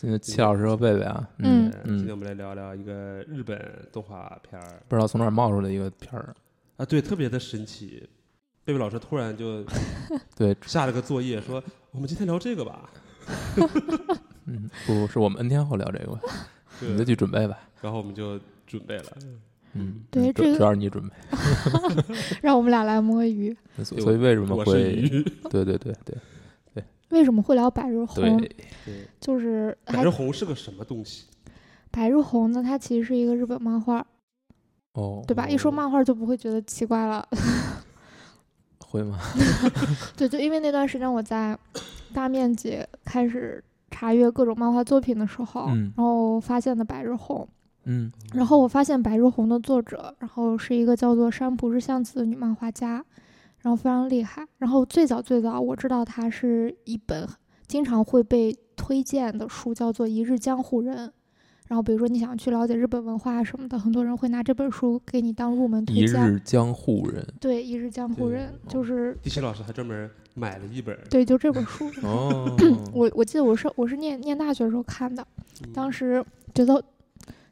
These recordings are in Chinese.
今天齐老师和贝贝啊，嗯嗯今天我们来聊聊一个日本动画片儿不知道从哪儿冒出来一个片儿，啊，对，特别的神奇。贝贝老师突然就 对，下了个作业，说我们今天聊这个吧。嗯，不是我们 N 天后聊这个吧，你就对，去准备吧，然后我们就准备了。嗯，对这个嗯主主要是你准备，让我们俩来摸鱼。所所以为什么会？对对对对为什么会聊百日红？就是还百日红是个什么东西？百日红呢，它其实是一个日本漫画，哦，对吧？一说哦漫画就不会觉得奇怪了。会吗？对，就因为那段时间我在大面积开始查阅各种漫画作品的时候，嗯然后发现的百日红。嗯然后我发现白日红的作者，然后是一个叫做山浦日向子的女漫画家，然后非常厉害。然后最早最早我知道他是一本经常会被推荐的书，叫做《一日江湖人》。然后比如说你想去了解日本文化什么的，很多人会拿这本书给你当入门推荐。日江户人，对，《一日江湖人》就是地奇老师还专门买了一本。对，就这本书。哦，我我记得我是我是念念大学的时候看的，嗯当时觉得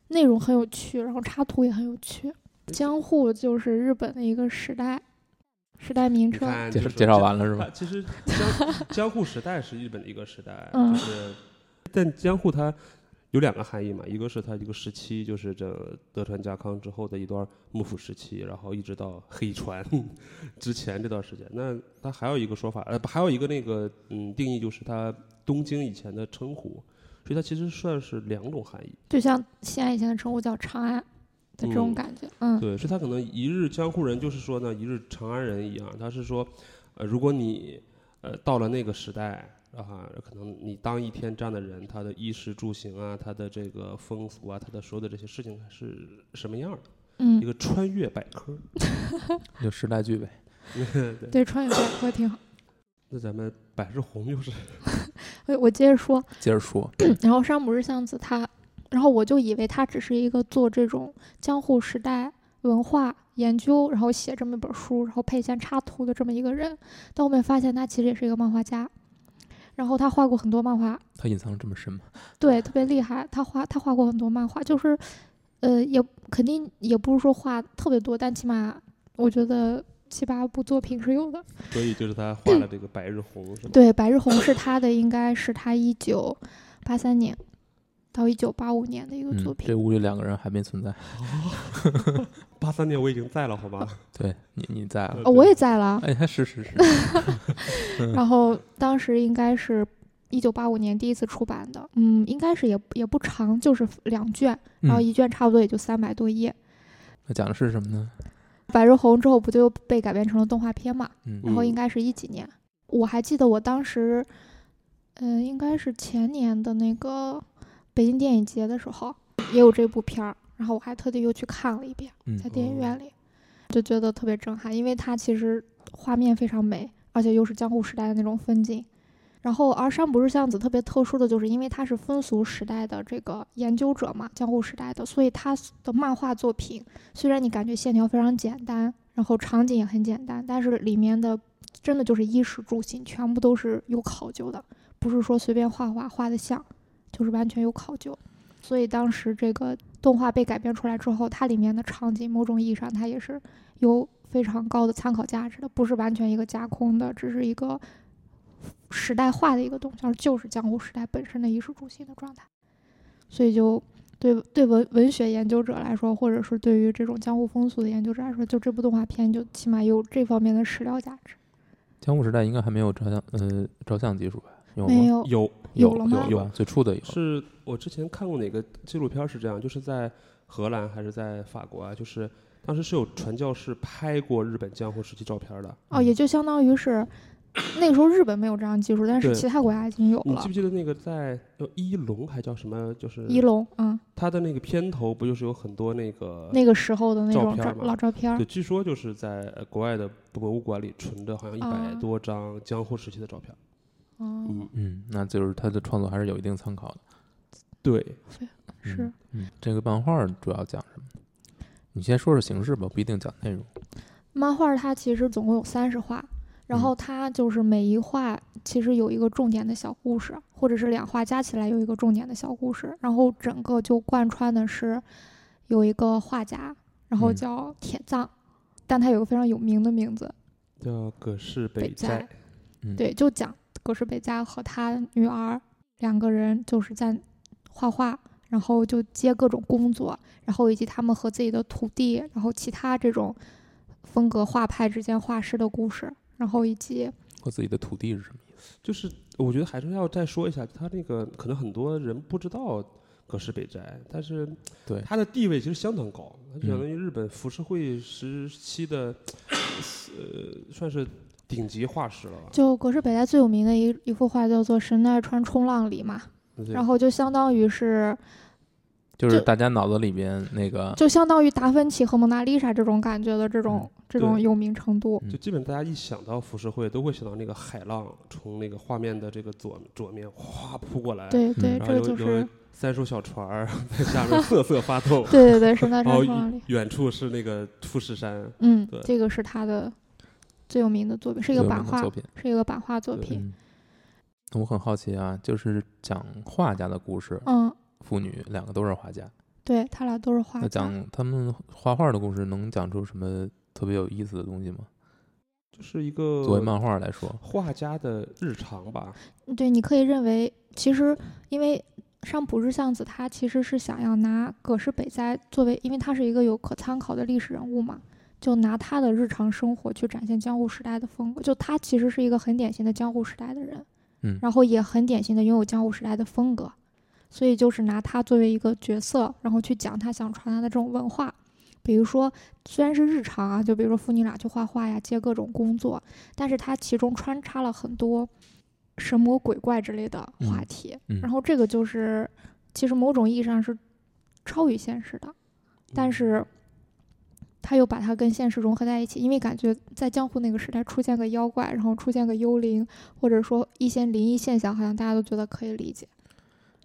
内容很有趣，然后插图也很有趣。江户就是日本的一个时代，时代名你称。介绍介绍完了是吧？啊其实江 江户时代是日本的一个时代，嗯就是，但江户它有两个含义嘛，一个是它一个时期，就是这德川家康之后的一段幕府时期，然后一直到黑船 之前这段时间。那它还有一个说法，呃，不还有一个那个嗯定义，就是它东京以前的称呼，所以它其实算是两种含义。就像西安以前的称呼叫长安的这种嗯感觉，嗯对，所以他可能一日江湖人，就是说呢，一日长安人一样。他是说，呃，如果你呃到了那个时代啊，可能你当一天这样的人，他的衣食住行啊，他的这个风俗啊，他的所有的这些事情是什么样的？嗯？一嗯，个穿越百科。有时代剧呗。对，对，穿越百科挺好。那咱们百日红又是 我我接着说，接着说，然后山姆日向子他，然后我就以为他只是一个做这种江户时代文化研究，然后写这么一本书，然后配一些插图的这么一个人。但后面发现他其实也是一个漫画家，然后他画过很多漫画，他隐藏得这么深吗？对，特别厉害。他画他画过很多漫画，就是，呃，也肯定也不是说画特别多，但起码我觉得七八部作品是有的。所以就是他画了这个白日红，是吗？对，《白日红》是他的，应该是他一九八三年到一九八五年的一个作嗯，品。这屋里两个人还没存在。八三年我已经在了，好吗？对你你在了，哦，我也在了。哎，是是是，然后当时应该是一九八五年第一次出版的，嗯，应该是也也不长，就是两卷，然后嗯一卷差不多也就三百多页。那讲的是什么呢？百日红之后不就被改编成了动画片嘛？然后应该是一几年，我还记得我当时，嗯、应该是前年的那个北京电影节的时候也有这部片儿，然后我还特地又去看了一遍，嗯在电影院里，就觉得特别震撼，因为它其实画面非常美，而且又是江户时代的那种风景。然后，而山不是巷子特别特殊的就是，因为他是风俗时代的这个研究者嘛，江户时代的，所以他的漫画作品虽然你感觉线条非常简单，然后场景也很简单，但是里面的真的就是衣食住行全部都是有考究的，不是说随便画画画的像，就是完全有考究。所以当时这个动画被改编出来之后，它里面的场景某种意义上它也是有非常高的参考价值的，不是完全一个架空的，只是一个时代化的一个东西，就是江户时代本身的衣食住行的状态。所以就对对文文学研究者来说，或者是对于这种江户风俗的研究者来说，就这部动画片就起码有这方面的史料价值。江户时代应该还没有照相呃照相技术吧？有吗？没有，有有了吗有？最初的有。是我之前看过哪个纪录片是这样，就是在荷兰还是在法国啊？就是当时是有传教士拍过日本江户时期照片的。哦，也就相当于是那个时候日本没有这样技术，但是其他国家已经有了你了记不记得那个在叫一龙还叫什么？就是一龙，嗯，他的那个片头不就是有很多那个那个时候的那种照老照片对，，据说就是在呃国外的博物馆里存着好像一百啊多张江户时期的照片嗯，嗯，那就是他的创作还是有一定参考的。对，是嗯。嗯，这个漫画主要讲什么？你先说说形式吧，不一定讲内容。漫画它其实总共有三十画，然后它就是每一画其实有一个重点的小故事，或者是两画加起来有一个重点的小故事，然后整个就贯穿的是有一个画家，然后嗯叫铁藏，但他有个非常有名的名字，叫葛饰北北斋斋，嗯，对，就讲葛饰北斋和他女儿两个人就是在画画，然后就接各种工作，然后以及他们和自己的徒弟，然后其他这种风格画派之间画师的故事，然后以及和自己的土地是什么意思？就是我觉得还是要再说一下，他那个可能很多人不知道葛饰北斋，但是对他的地位其实相当高，他相嗯当于日本浮世绘时期的呃算是顶级画师了吧。就葛饰北斋最有名的一一幅画叫做《神奈川冲浪里》嘛，然后就相当于是就是大家脑子里边那个，就相当于达芬奇和蒙娜丽莎这种感觉的这种、这种有名程度。嗯就基本大家一想到浮世绘，都会想到那个海浪从那个画面的这个左左面哗扑过来，对对，然后有这个就是有三艘小船儿 在下面瑟瑟发抖，对对对，神奈 然后川冲浪里。远处是那个富士山，嗯对，这个是他的最有名的作品，是一个版画作，品。是一个版画作品。嗯，我很好奇啊，就是讲画家的故事，嗯，父女两个都是画家，对他俩都是画那家。讲他们画画的故事，能讲出什么特别有意思的东西吗？就是一个作为漫画来说，画家的日常吧。对，你可以认为，其实因为上浦日向子他其实是想要拿葛饰北斋作为，因为他是一个有可参考的历史人物嘛，就拿他的日常生活去展现江户时代的风格。就他其实是一个很典型的江户时代的人，嗯然后也很典型的拥有江户时代的风格，所以就是拿他作为一个角色，然后去讲他想传达的这种文化。比如说，虽然是日常啊，就比如说父女俩去画画呀，接各种工作，但是他其中穿插了很多神魔鬼怪之类的话嗯题。嗯然后这个就是，其实某种意义上是超于现实的，但是他又把它跟现实融合在一起，因为感觉在江户那个时代出现个妖怪，然后出现个幽灵，或者说一些灵异现象，好像大家都觉得可以理解。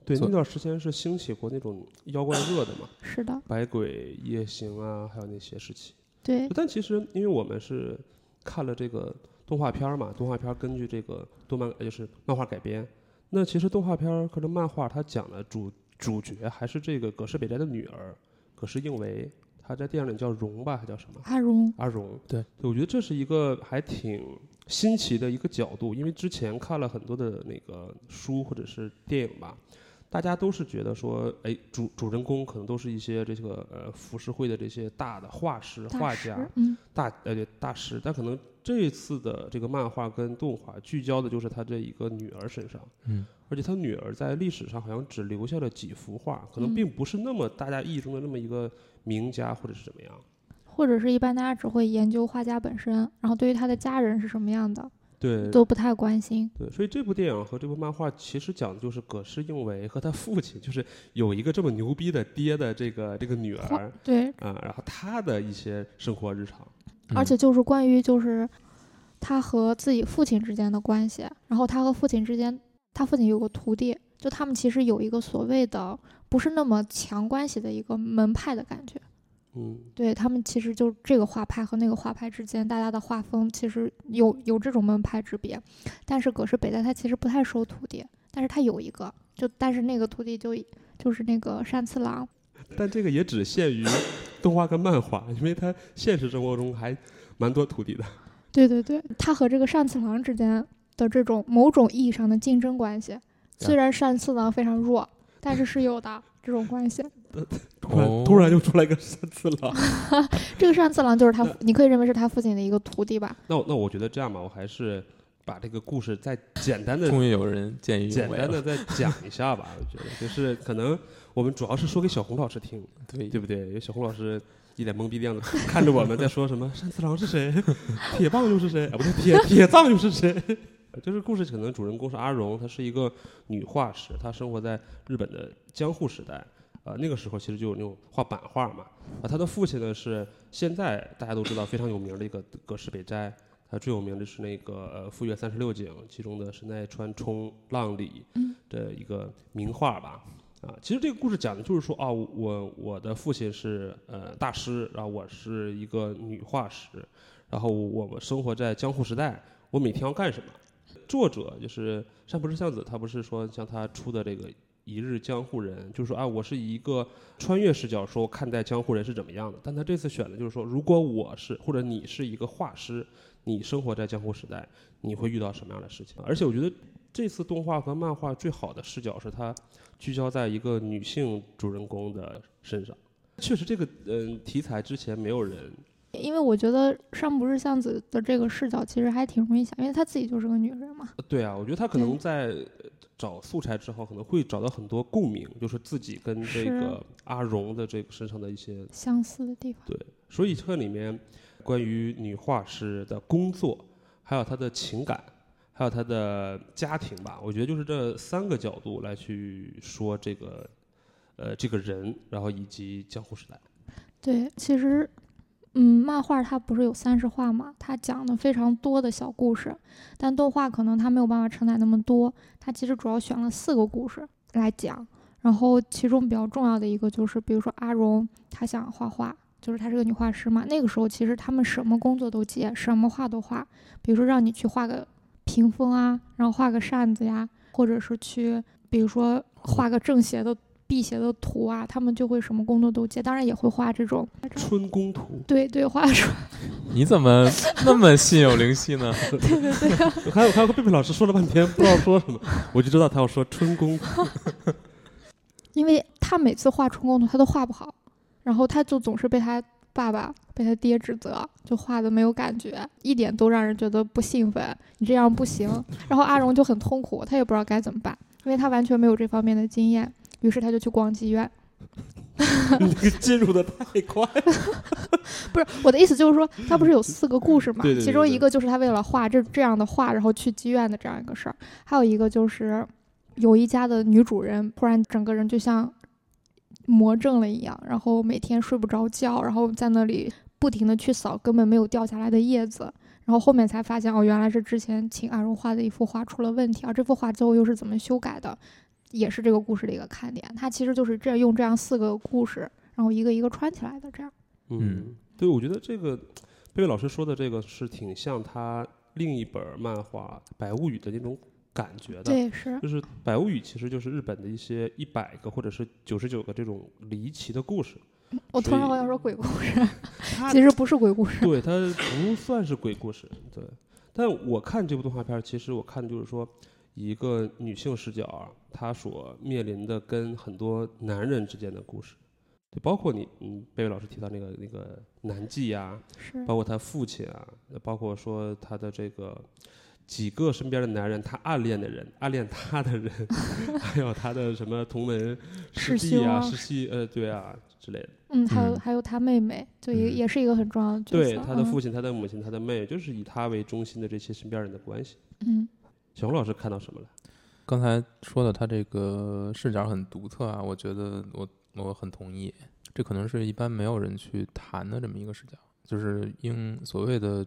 对，那段时间是兴起过那种妖怪热的嘛，是的，百鬼夜行啊，还有那些时期。对，但其实，因为我们是看了这个动画片儿嘛，动画片儿根据这个动漫呃就是漫画改编。那其实动画片儿和这漫画，它讲的主主角还是这个葛饰北斋的女儿葛饰映为，她在电影里叫荣吧，还叫什么？阿荣，阿荣。对，我觉得这是一个还挺新奇的一个角度，因为之前看了很多的那个书或者是电影吧，大家都是觉得说，哎，主主人公可能都是一些这个呃浮世绘的这些大的画师、师画家、嗯，大呃对大师，但可能这一次的这个漫画跟动画聚焦的就是他这一个女儿身上，嗯，而且他女儿在历史上好像只留下了几幅画，可能嗯。并不是那么大家意义中的那么一个名家或者是怎么样。或者是一般大家只会研究画家本身，然后对于他的家人是什么样的对，都不太关心。对，所以这部电影和这部漫画其实讲的就是葛饰应为和他父亲，就是有一个这么牛逼的爹的这个这个女儿对，啊，然后他的一些生活日常。而且就是关于就是他和自己父亲之间的关系，然后他和父亲之间，他父亲有个徒弟，就他们其实有一个所谓的不是那么强关系的一个门派的感觉。嗯，对他们其实就这个画派和那个画派之间，大家的画风其实有有这种门派之别。但是葛饰北斋他其实不太收徒弟，但是他有一个，就但是那个徒弟就就是那个山次郎，但这个也只限于动画跟漫画，因为他现实生活中还蛮多徒弟的。对对对，他和这个单次郎之间的这种某种意义上的竞争关系，虽然单次郎非常弱，但是是有的这种关系。突然、哦突然就出来个三次郎。这个单次郎就是他，你可以认为是他父亲的一个徒弟吧？那我那我觉得这样吧，我还是把这个故事再简单的终于有人见义勇为了。简单的再讲一下吧。我觉得就是可能我们主要是说给小红老师听，对对不对？因为小红老师一脸懵逼的样子看着我们在说什么单次郎是谁，铁棒又是谁？啊，不对，铁铁藏又是谁？就是故事可能主人公是阿荣，她是一个女画师，她生活在日本的江户时代。呃，那个时候其实就有那种画版画嘛。啊，她的父亲呢是现在大家都知道非常有名的一个葛饰北斋，他最有名的是那个呃《富岳三十六景》其中的神奈川冲浪里嗯的一个名画吧。啊，其实这个故事讲的就是说啊，我我的父亲是呃大师，然后我是一个女画师，然后我们生活在江户时代，我每天要干什么。作者就是山不是相子，他不是说像他出的这个《一日江户人》，就是说啊，我是以一个穿越视角说看待江户人是怎么样的。但他这次选的就是说，如果我是或者你是一个画师，你生活在江户时代，你会遇到什么样的事情？而且我觉得这次动画和漫画最好的视角是它聚焦在一个女性主人公的身上。确实，这个嗯题材之前没有人因为我觉得上不是巷子的这个视角其实还挺容易想，因为她自己就是个女人嘛。对啊，我觉得她可能在呃找素材之后，可能会找到很多共鸣，就是自己跟这个阿荣的这个身上的一些相似的地方。对。所以这里面关于女画师的工作，还有她的情感，还有她的家庭吧，我觉得就是这三个角度来去说这个呃这个人，然后以及江湖时代。对，其实，嗯，漫画它不是有三十话嘛，它讲的非常多的小故事，但动画可能它没有办法承载那么多，它其实主要选了四个故事来讲，然后其中比较重要的一个就是，比如说阿荣，她想画画。就是她是个女画师嘛，那个时候其实他们什么工作都接，什么画都画。比如说让你去画个屏风啊，然后画个扇子呀，或者是去，比如说画个正斜的、辟邪的图啊，他们就会什么工作都接，当然也会画这种春宫图，对对，画出 你怎么那么心有灵犀呢？对 对对，还有还有个贝贝老师说了半天不知道说什么，我就知道他要说春宫图。因为他每次画春宫图他都画不好，然后他就总是被他爸爸、被他爹指责，就画的没有感觉，一点都让人觉得不兴奋，你这样不行。然后阿荣就很痛苦，他也不知道该怎么办，因为他完全没有这方面的经验，于是他就去逛妓院。你进入的太快了。不是我的意思，就是说他不是有四个故事嘛？对对对其中一个就是他为了画这这样的画，然后去妓院的这样一个事儿，还有一个就是有一家的女主人突然整个人就像魔怔了一样，然后每天睡不着觉，然后在那里不停的去扫根本没有掉下来的叶子。然后后面才发现，哦，原来是之前请阿荣画的一幅画出了问题，而这幅画最后又是怎么修改的，也是这个故事的一个看点。它其实就是这用这样四个故事，然后一个一个串起来的这样。嗯，对，我觉得这个贝贝老师说的这个是挺像他另一本漫画《百物语》的那种感觉的。对，是。就是《百物语》其实就是日本的一些一百个或者是九十九个这种离奇的故事。我突然好想说鬼故事，其实不是鬼故事。对它不算是鬼故事，对。但我看这部动画片儿，其实我看就是说，以一个女性视角啊，她所面临的跟很多男人之间的故事，对，包括你，嗯，贝贝老师提到那个那个男妓啊、是包括他父亲啊，包括说他的这个几个身边的男人，他暗恋的人，暗恋他的人，还有他的什么同门师师弟啊、师媳，呃，对啊之类的。嗯，还有嗯还有他妹妹，就也嗯也是一个很重要的角色。对，他的嗯父亲、他的母亲、他的妹，就是以他为中心的这些身边人的关系。嗯小红老师看到什么了？刚才说的他这个视角很独特啊，我觉得我我很同意，这可能是一般没有人去谈的这么一个视角，就是应所谓的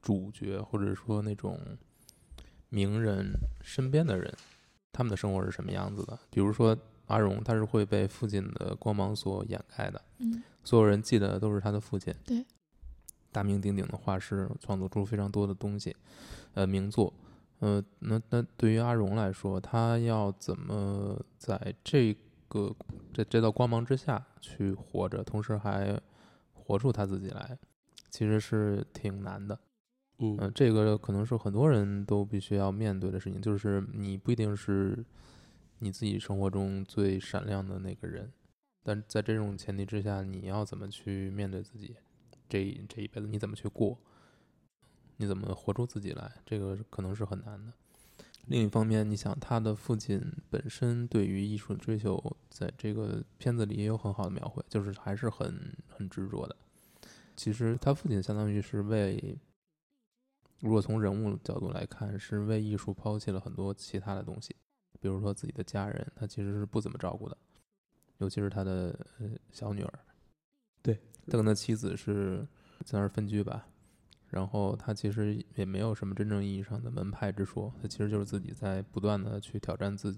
主角或者说那种名人身边的人，他们的生活是什么样子的？比如说阿荣，他是会被父亲的光芒所掩盖的，嗯所有人记得都是他的父亲，对，大名鼎鼎的画师，创作出非常多的东西，呃，名作。呃，那那对于阿荣来说，他要怎么在这个这这道光芒之下去活着，同时还活出他自己来，其实是挺难的。嗯嗯、这个可能是很多人都必须要面对的事情，就是你不一定是你自己生活中最闪亮的那个人，但在这种前提之下，你要怎么去面对自己这这一辈子，你怎么去过，你怎么活出自己来，这个可能是很难的。另一方面，你想他的父亲本身对于艺术的追求，在这个片子里也有很好的描绘，就是还是很很执着的。其实他父亲相当于是为，如果从人物角度来看，是为艺术抛弃了很多其他的东西，比如说自己的家人，他其实是不怎么照顾的，尤其是他的呃小女儿。对，他跟他妻子是在那儿分居吧，然后他其实也没有什么真正意义上的门派之说，他其实就是自己在不断的去挑战自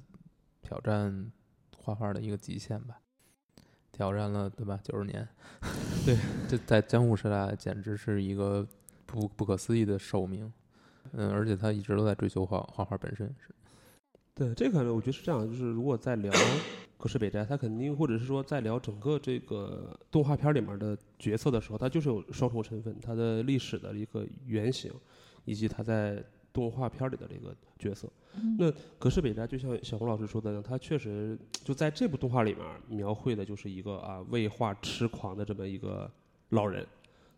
挑战画画的一个极限吧，挑战了对吧？九十年，对，这在江户时代简直是一个不不可思议的寿命。嗯，而且他一直都在追求画画画本身是。对，这个呢，我觉得是这样，就是如果在聊 葛饰北斋，他肯定或者是说在聊整个这个动画片里面的角色的时候，他就是有双重身份，他的历史的一个原型，以及他在动画片里的这个角色。嗯那葛饰北斋就像小红老师说的呢，他确实就在这部动画里面描绘的就是一个啊为画痴狂的这么一个老人。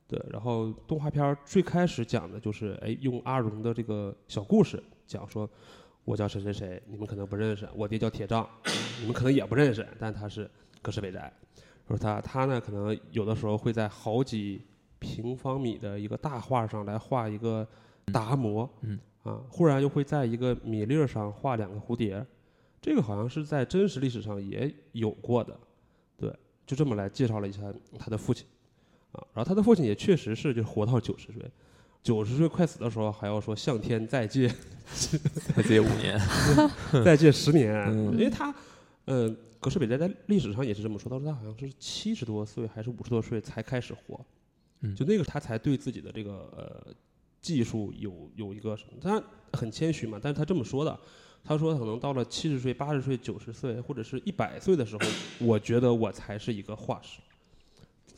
对，然后动画片儿最开始讲的就是，哎，用阿荣的这个小故事讲说，我叫谁谁谁，你们可能不认识，我爹叫铁杖，你们可能也不认识，但他是葛饰北宅。说他他呢，可能有的时候会在好几平方米的一个大画上来画一个达摩，嗯啊，忽然又会在一个米粒儿上画两个蝴蝶，这个好像是在真实历史上也有过的，对，就这么来介绍了一下他的父亲，啊，然后他的父亲也确实是就活到九十岁，九十岁快死的时候还要说向天再借 再借五年 再借十年，嗯。因为他，嗯、葛饰北斋在历史上也是这么说，他说他好像是七十多岁还是五十多岁才开始活，嗯。就那个他才对自己的这个呃技术有有一个什么，他很谦虚嘛，但是他这么说的，他说可能到了七十岁、八十岁、九十岁或者是一百岁的时候，我觉得我才是一个画师，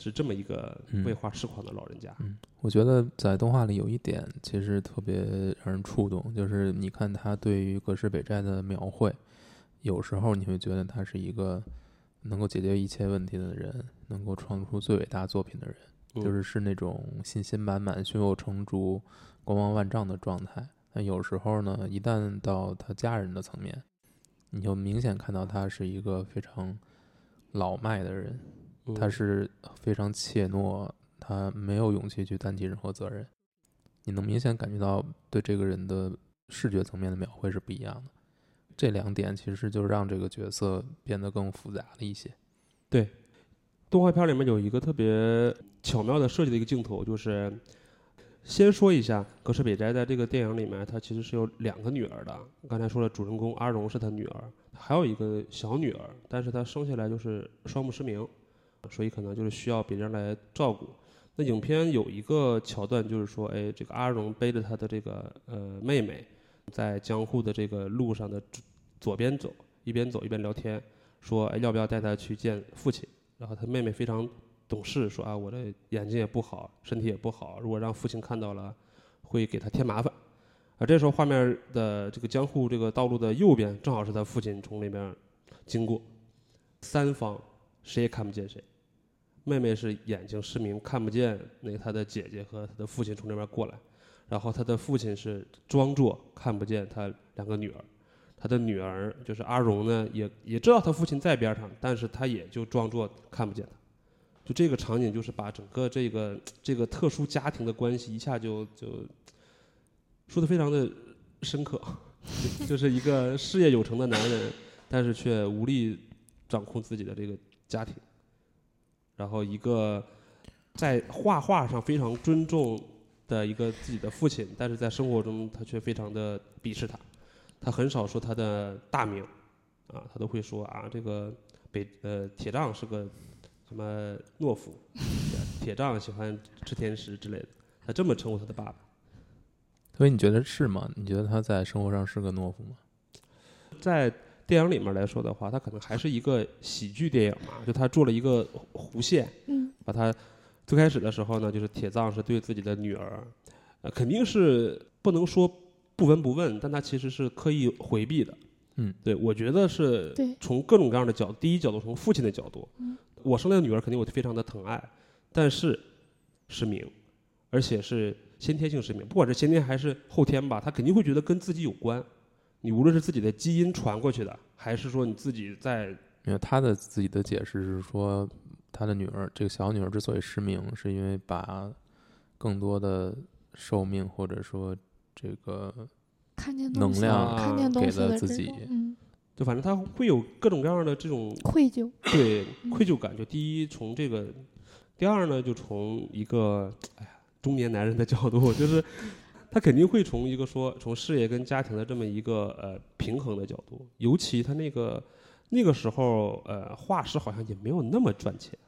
是这么一个嗯为画痴狂的老人家。嗯，我觉得在动画里有一点其实特别让人触动，就是你看他对于葛饰北斋的描绘，有时候你会觉得他是一个能够解决一切问题的人，能够创出最伟大作品的人，嗯就是是那种信心满满、胸有成竹、光芒万丈的状态。但有时候呢，一旦到他家人的层面，你就明显看到他是一个非常老迈的人，嗯他是非常怯懦，他没有勇气去担起任何责任。你能明显感觉到对这个人的视觉层面的描绘是不一样的。这两点其实就让这个角色变得更复杂了一些。对动画片里面有一个特别巧妙的设计的一个镜头，就是先说一下葛饰北斋在这个电影里面，他其实是有两个女儿的。刚才说了，主人公阿荣是他女儿，还有一个小女儿，但是她生下来就是双目失明，所以可能就是需要别人来照顾。那影片有一个桥段，就是说，哎，这个阿荣背着他的这个呃妹妹，在江户的这个路上的左左边走，一边走一边聊天，说，哎，要不要带他去见父亲？然后他妹妹非常懂事，说啊，我的眼睛也不好，身体也不好，如果让父亲看到了，会给他添麻烦。而这时候画面的这个江户这个道路的右边，正好是他父亲从那边经过，三方谁也看不见谁。妹妹是眼睛失明，看不见那她的姐姐和她的父亲从那边过来，然后她的父亲是装作看不见他两个女儿，他的女儿就是阿荣呢，也也知道他父亲在边上，但是他也就装作看不见他。就这个场景，就是把整个这个这个特殊家庭的关系一下就就说的非常的深刻，就是一个事业有成的男人，但是却无力掌控自己的这个家庭，然后一个在画画上非常尊重的一个自己的父亲，但是在生活中他却非常的鄙视他。他很少说他的大名，啊，他都会说啊，这个北呃铁杖是个什么懦夫，铁杖喜欢吃甜食之类的，他这么称呼他的爸爸。所以你觉得是吗？你觉得他在生活上是个懦夫吗？在电影里面来说的话，它可能还是一个喜剧电影嘛，就他做了一个弧线，嗯把他最开始的时候呢，就是铁藏是对自己的女儿，呃，肯定是不能说不闻不问，但他其实是刻意回避的。嗯，对，我觉得是对从各种各样的角度，第一角度从父亲的角度，嗯我生来的女儿肯定我非常的疼爱，但是失明，而且是先天性失明，不管是先天还是后天吧，他肯定会觉得跟自己有关。你无论是自己的基因传过去的，还是说你自己在因为他的自己的解释是说，他的女儿这个小女儿之所以失明，是因为把更多的寿命或者说这个看见，能量看见东给了自己嗯，就反正他会有各种各样的这种愧疚，对嗯愧疚感。就第一从这个，第二呢就从一个哎呀中年男人的角度，就是他肯定会从一个说从事业跟家庭的这么一个呃平衡的角度，尤其他那个那个时候呃画师好像也没有那么赚钱，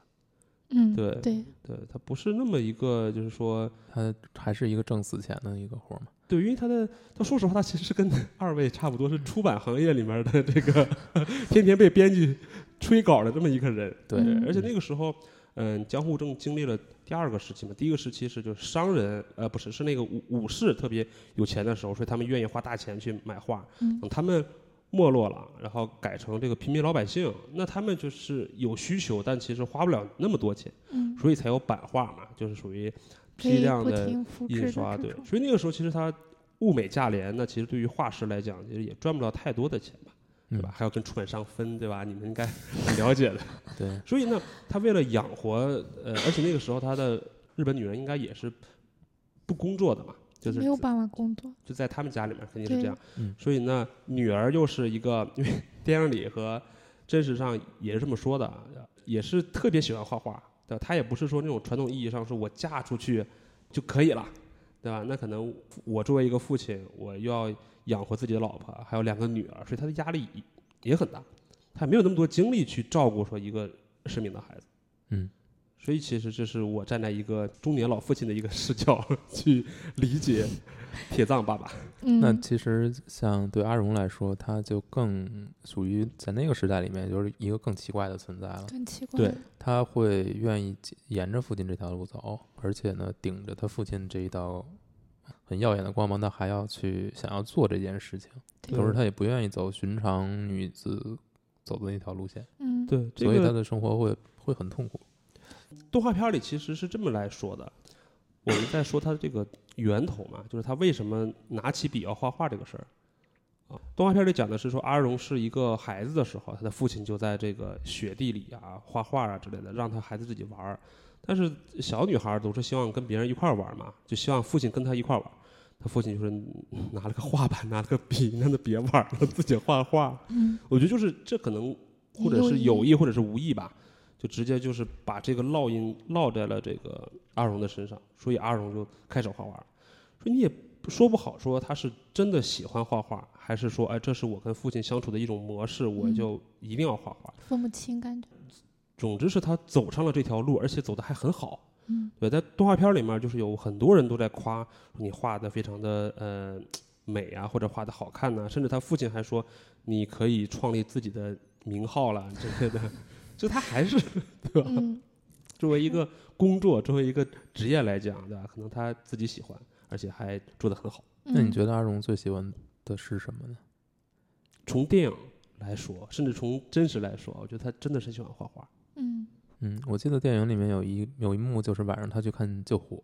嗯，对对，对，他不是那么一个就是说，他还是一个挣死钱的一个活儿嘛。对，因为他的，他说实话，他其实跟二位差不多，是出版行业里面的这个 天天被编辑催稿的这么一个人。对，嗯而且那个时候，嗯，江户正经历了第二个时期嘛。第一个时期是就是商人，呃，不是，是那个武武士特别有钱的时候，所以他们愿意花大钱去买画。嗯等他们没落了，然后改成这个平民老百姓，那他们就是有需求，但其实花不了那么多钱，嗯，所以才有版画嘛，就是属于批量的印刷。对，所以那个时候其实它物美价廉，那其实对于画师来讲，其实也赚不了太多的钱吧，对吧？嗯还要跟出版商分，对吧？你们应该很了解的。对，所以呢，他为了养活，呃，而且那个时候他的日本女人应该也是不工作的嘛，就是没有办法工作。就在他们家里面肯定是这样。嗯所以呢，女儿又是一个，因为 电影里和真实上也是这么说的，也是特别喜欢画画，对吧？她也不是说那种传统意义上说我嫁出去就可以了，对吧？那可能我作为一个父亲，我又要养活自己的老婆，还有两个女儿，所以他的压力也很大，他没有那么多精力去照顾说一个失明的孩子。嗯，所以其实这是我站在一个中年老父亲的一个视角去理解铁藏爸爸。那嗯，其实像对阿荣来说，他就更属于在那个时代里面就是一个更奇怪的存在了。更奇怪。对他会愿意沿着父亲这条路走，而且呢，顶着他父亲这一道很耀眼的光芒，他还要去想要做这件事情。对同时，他也不愿意走寻常女子走的那条路线，嗯，对，所以他的生活会会很痛苦。动画片里其实是这么来说的。我们在说他的这个源头嘛，就是他为什么拿起笔要画画这个事儿。啊，动画片里讲的是说阿荣是一个孩子的时候，他的父亲就在这个雪地里啊画画啊之类的，让他孩子自己玩儿。但是小女孩儿都是希望跟别人一块儿玩嘛，就希望父亲跟她一块儿玩儿。他父亲就是嗯拿了个画板，拿了个笔，让她别玩了，自己画画。嗯，我觉得就是这可能或者是有意或者是无意吧，就直接就是把这个烙印烙在了这个阿荣的身上，所以阿荣就开始画画说。你也说不好说他是真的喜欢画画，还是说哎这是我跟父亲相处的一种模式，我嗯就一定要画画。分不清感觉。总之是他走上了这条路，而且走的还很好。嗯，对，在动画片里面，就是有很多人都在夸你画的非常的呃美啊，或者画的好看呐、甚至他父亲还说你可以创立自己的名号了之类的。就他还是对吧？嗯，作为一个工作，作为一个职业来讲，对吧？可能他自己喜欢，而且还做的很好。嗯那你觉得阿荣最喜欢的是什么呢？从电影来说，甚至从真实来说，我觉得他真的是喜欢画画。嗯嗯，我记得电影里面有一有一幕，就是晚上他去看救火，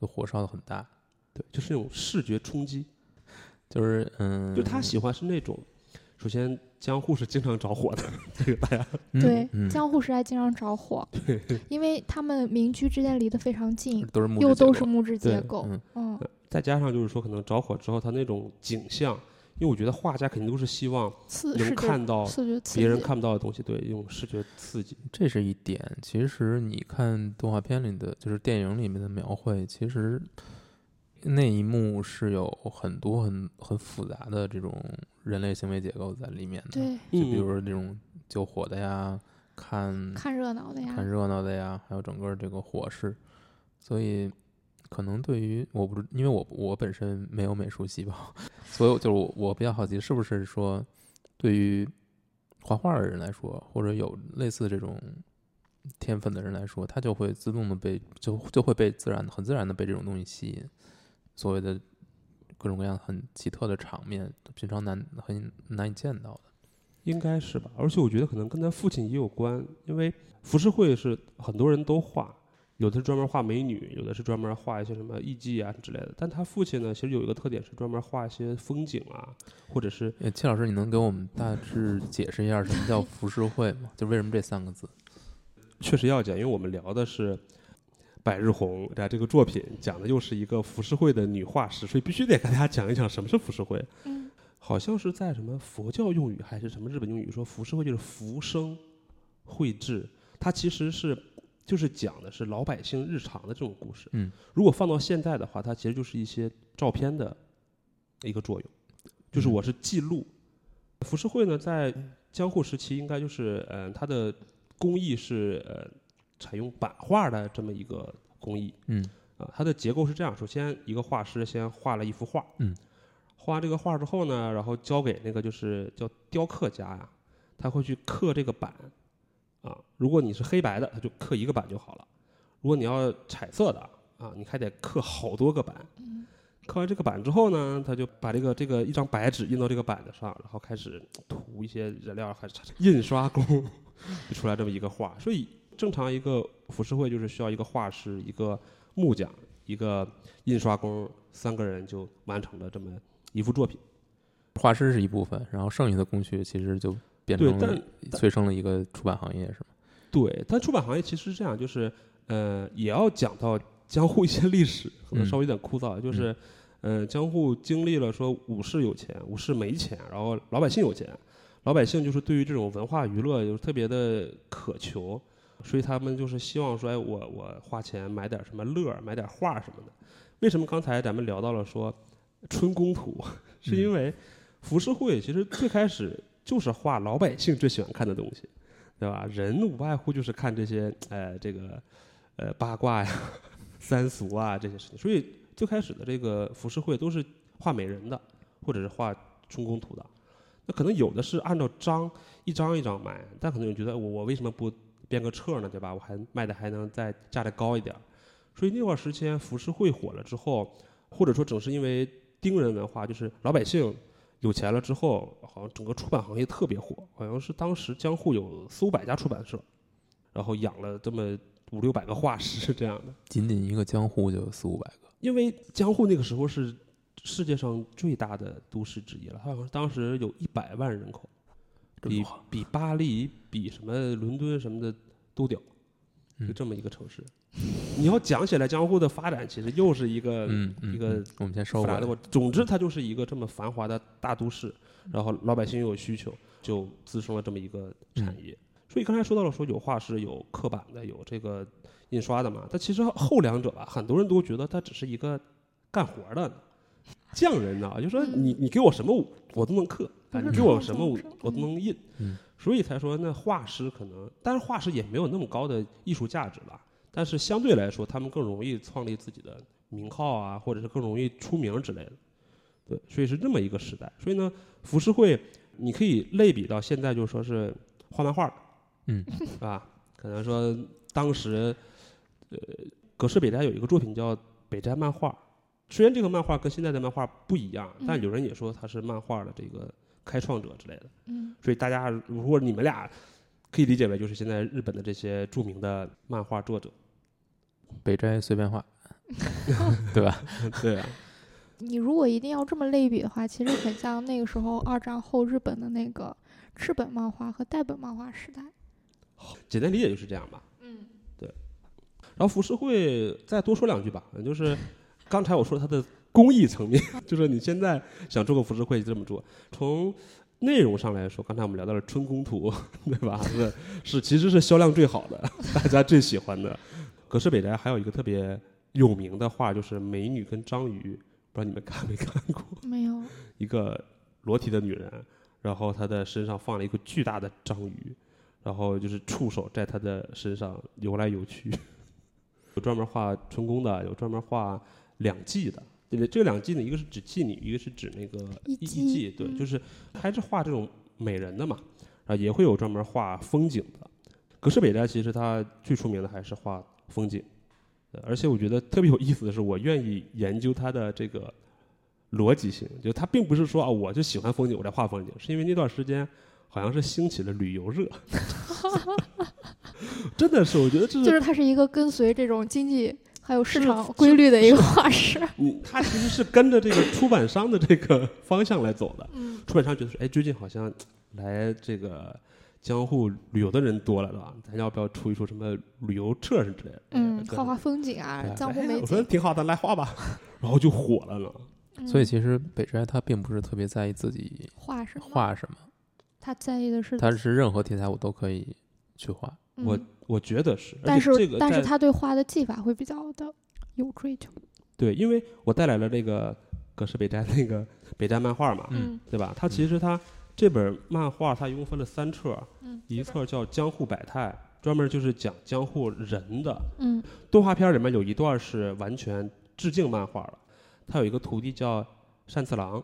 就火烧的很大，对，就是那种视觉冲击。就是嗯，就他喜欢是那种，首先江户是经常着火的，这个大家嗯对，嗯，江户时代经常着火，对因为他们民居之间离得非常近，都是木又都是木质结构。嗯嗯，再加上就是说，可能着火之后，他那种景象，因为我觉得画家肯定都是希望能看到别人看不到的东西，对，用视觉刺激。这是一点。其实你看动画片里的，就是电影里面的描绘，其实那一幕是有很多很很复杂的这种人类行为结构在里面的。，对，就比嗯如说这种救火的呀，看看热闹的呀看。热闹的呀，还有整个这个火势，所以可能对于我不，因为我我本身没有美术细胞，所以就是我我比较好奇，是不是说对于画画的人来说，或者有类似这种天分的人来说，他就会自动的被就就会被自然很自然的被这种东西吸引，所谓的各种各样很奇特的场面，平常难很难以见到的。应该是吧，而且我觉得可能跟他父亲也有关，因为浮世绘是很多人都画，有的是专门画美女，有的是专门画一些什么艺妓啊之类的。但他父亲呢，其实有一个特点是专门画一些风景啊，或者是呃，戚老师，你能给我们大致解释一下什么叫浮世绘吗？就为什么这三个字？确实要讲，因为我们聊的是百日红，对吧？这个作品讲的又是一个浮世绘的女画师，所以必须得跟大家讲一讲什么是浮世绘。嗯好像是在什么佛教用语还是什么日本用语说浮世绘就是浮生绘制，它其实是就是讲的是老百姓日常的这种故事。嗯，如果放到现在的话，它其实就是一些照片的一个作用，就是嗯我是记录。浮世绘呢，在江户时期应该就是嗯、呃它的工艺是呃采用版画的这么一个工艺。嗯啊，它的结构是这样：首先，一个画师先画了一幅画，嗯，画这个画之后呢，然后交给那个就是叫雕刻家呀，他会去刻这个版，啊，如果你是黑白的，他就刻一个版就好了；如果你要彩色的啊，你还得刻好多个版。刻完这个版之后呢，他就把这个这个一张白纸印到这个板子上，然后开始涂一些染料，开始印刷工，就出来这么一个画。所以正常一个浮世绘就是需要一个画师、一个木匠、一个印刷工三个人就完成了这么一幅作品。画师是一部分，然后剩下的工序其实就变对成了但催生了一个出版行业，是吗？对，但出版行业其实是这样，就是呃，也要讲到江户一些历史，可能嗯稍微有点枯燥，就是呃，江户经历了说武士有钱，武士没钱，然后老百姓有钱，老百姓就是对于这种文化娱乐就是特别的渴求，所以他们就是希望说，哎，我我花钱买点什么乐，买点画什么的。为什么刚才咱们聊到了说春宫图，是因为浮世绘其实最开始就是画老百姓最喜欢看的东西。对吧？人无外乎就是看这些，呃，这个，呃，八卦呀、三俗啊这些事情。所以最开始的这个浮世绘都是画美人的，或者是画春宫图的。那可能有的是按照章一张一张卖，但可能有人觉得我我为什么不编个册呢？对吧？我还卖的还能再价的高一点。所以那段时间浮世绘火了之后，或者说正是因为丁人文化，就是老百姓有钱了之后，好像整个出版行业特别火，好像是当时江户有四五百家出版社，然后养了这么五六百个画师这样的。仅仅一个江户就有四五百个，因为江户那个时候是世界上最大的都市之一了，它好像当时有一百万人口，比比巴黎、比什么伦敦什么的都屌，就嗯这么一个城市。你要讲起来，江户的发展其实又是一个嗯嗯，一个嗯我们先收回来复杂的。过。总之，它就是一个这么繁华的大都市，然后老百姓又有需求，就滋生了这么一个产业。所以刚才说到了，说有画师、有刻板的、有这个印刷的嘛。但其实后两者吧，很多人都觉得它只是一个干活的 匠人呢，就说你你给我什么我都能刻，你给我什么我我都能印。嗯所以才说那画师可能，但是画师也没有那么高的艺术价值了。但是相对来说，他们更容易创立自己的名号啊，或者是更容易出名之类的。对，所以是这么一个时代。所以呢，浮世绘你可以类比到现在，就说是画漫画，嗯，是吧？可能说当时，呃，葛饰北斋有一个作品叫《北斋漫画》，虽然这个漫画跟现在的漫画不一样，但嗯有人也说他是漫画的这个开创者之类的。嗯所以大家如果你们俩可以理解为就是现在日本的这些著名的漫画作者，北斋随便画，对吧？对啊，你如果一定要这么类比的话，其实很像那个时候二战后日本的那个赤本漫画和代本漫画时代。简单理解就是这样吧。嗯对然后浮世绘再多说两句吧，就是刚才我说它的工艺层面，就是你现在想做个浮世绘就这么做。从内容上来说，刚才我们聊到了春宫图，对吧？是是，其实是销量最好的，大家最喜欢的。葛饰北斋还有一个特别有名的画，就是美女跟章鱼，不知道你们看没看过？没有，一个裸体的女人，然后她的身上放了一个巨大的章鱼，然后就是触手在她的身上游来游去。有专门画春宫的，有专门画两季的。对对？这个两季呢，一个是指妓女，一个是指那个艺艺妓妓，对，嗯就是还是画这种美人的嘛。啊，也会有专门画风景的。葛饰北斋其实他最出名的还是画风景，呃而且我觉得特别有意思的是，我愿意研究它的这个逻辑性，就它并不是说啊，我就喜欢风景，我来画风景，是因为那段时间好像是兴起了旅游热，真的是，我觉得这就是是他是一个跟随这种经济还有市场规律的一个画师。你他其实是跟着这个出版商的这个方向来走的。嗯出版商觉得说，哎，最近好像来这个江户旅游的人多了，是吧？咱要不要出一出什么旅游册什么之类的？嗯，画画风景啊，江湖美哎我说景。挺好的，来画吧，然后就火了呢。嗯所以其实北斋他并不是特别在意自己画什么？画什么，他在意的是，他是任何题材我都可以去画。我嗯我觉得是，但是这个但是他对画的技法会比较的有追求。对，因为我带来了这个葛饰北斋那个北斋漫画嘛，嗯对吧？他其实它这本漫画它一共分了三册，嗯一册叫《江户百态》，专门就是讲江户人的。嗯动画片里面有一段是完全致敬漫画了，他有一个徒弟叫善次郎，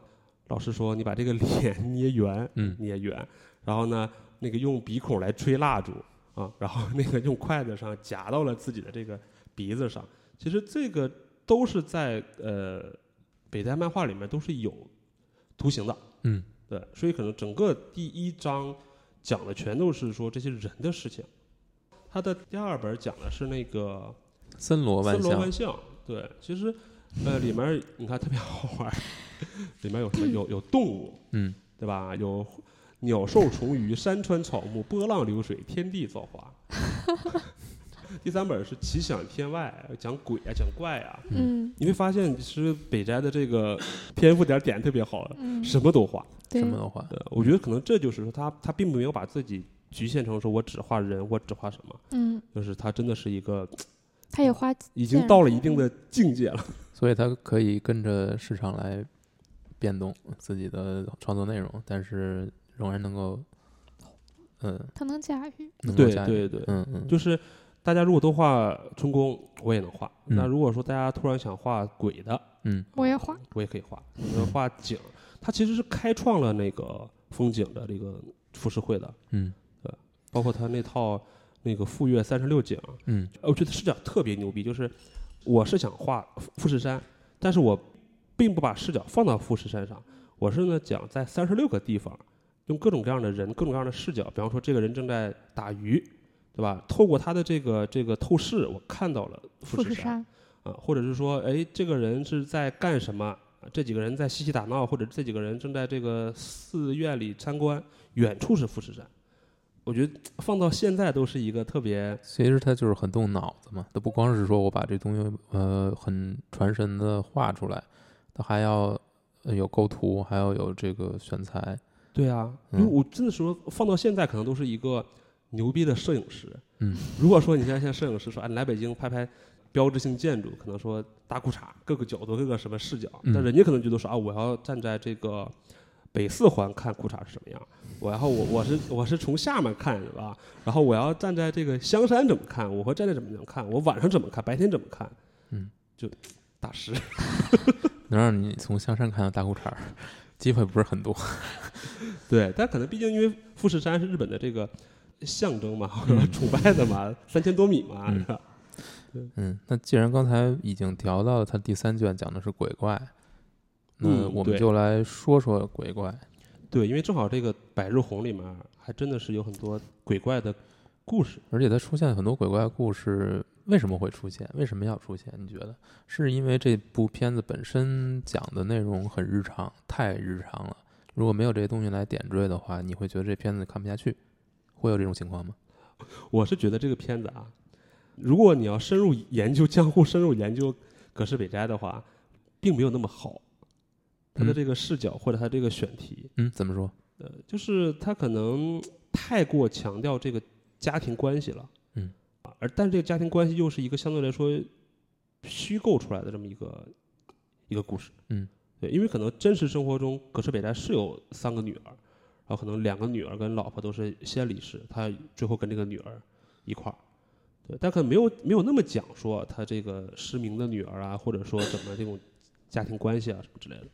老师说你把这个 脸捏圆，嗯捏圆，然后呢，那个用鼻孔来吹蜡烛啊，然后那个用筷子上夹到了自己的这个鼻子上。其实这个都是在呃北代漫画里面都是有图形的，嗯对，所以可能整个第一章讲的全都是说这些人的事情。他的第二本讲的是那个森罗万象森罗万，象，对，其实呃里面你看特别好玩，里面有什么有有动物，嗯对吧？有鸟兽虫鱼、山川草木、波浪流水、天地造化。第三本是奇想天外，讲鬼啊，讲怪啊。嗯。你会发现，其实北斋的这个 天赋点儿点特别好，嗯，什么都画。什么都画，对，我觉得可能这就是说他他并没有把自己局限成说我只画人，我只画什么，嗯，就是他真的是一个他也画已经到了一定的境界了。所以他可以跟着市场来变动自己的创作内容，但是仍然能够，嗯，他能驾驭，对能驾驭。对对，嗯嗯，就是大家如果都画春宫，我也能画。嗯。那如果说大家突然想画鬼的，嗯。我也画，我也可以画。呃画景，它其实是开创了那个风景的这个浮世绘的，嗯。包括他那套那个富岳三十六景，嗯。呃我觉得视角特别牛逼。就是我是想画富富士山，但是我并不把视角放到富士山上，我是呢讲在三十六个地方，用各种各样的人、各种各样的视角，比方说这个人正在打鱼，对吧？透过他的这个这个透视，我看到了富士山啊，或者是说，哎，这个人是在干什么？啊这几个人在嬉戏打闹，或者这几个人正在这个寺院里参观，远处是富士山。我觉得放到现在都是一个特别其实他就是很动脑子嘛，他不光是说我把这东西呃很传神的画出来，他还要呃有构图，还要有这个选材，对啊，因为嗯我真的说放到现在可能都是一个牛逼的摄影师。嗯，如果说你现在像摄影师说，啊，你来北京拍拍标志性建筑，可能说大裤衩，各个角度，各个什么视角，嗯但人家可能觉得说啊，我要站在这个北四环看裤衩是什么样，我然后我我是我是从下面看是吧？然后我要站在这个香山怎么看，我会站在怎么样看，我晚上怎么看，白天怎么看，嗯，就大师。能让你从香山看到大裤衩，机会不是很多。对，但可能毕竟因为富士山是日本的这个象征嘛，或者 崇拜的嘛，三千多米嘛，嗯是吧？嗯，那既然刚才已经聊到了他第三卷讲的是鬼怪，那嗯我们就来说说鬼怪。对，因为正好这个百日红里面还真的是有很多鬼怪的故事。而且它出现很多鬼怪故事，为什么会出现？为什么要出现？你觉得是因为这部片子本身讲的内容很日常，太日常了？如果没有这些东西来点缀的话，你会觉得这片子看不下去，会有这种情况吗？我是觉得这个片子啊，如果你要深入研究江户、深入研究葛饰北斋的话，并没有那么好。他的嗯这个视角或者他这个选题，嗯，怎么说？呃，就是他可能太过强调这个家庭关系了，嗯啊，而但是这个家庭关系又是一个相对来说虚构出来的这么一个一个故事，嗯，对，因为可能真实生活中葛饰北斋是有三个女儿，然后可能两个女儿跟老婆都是先离世，他最后跟这个女儿一块儿，对，但可能没有没有那么讲说他这个失明的女儿啊，或者说怎么这种家庭关系啊什么之类的。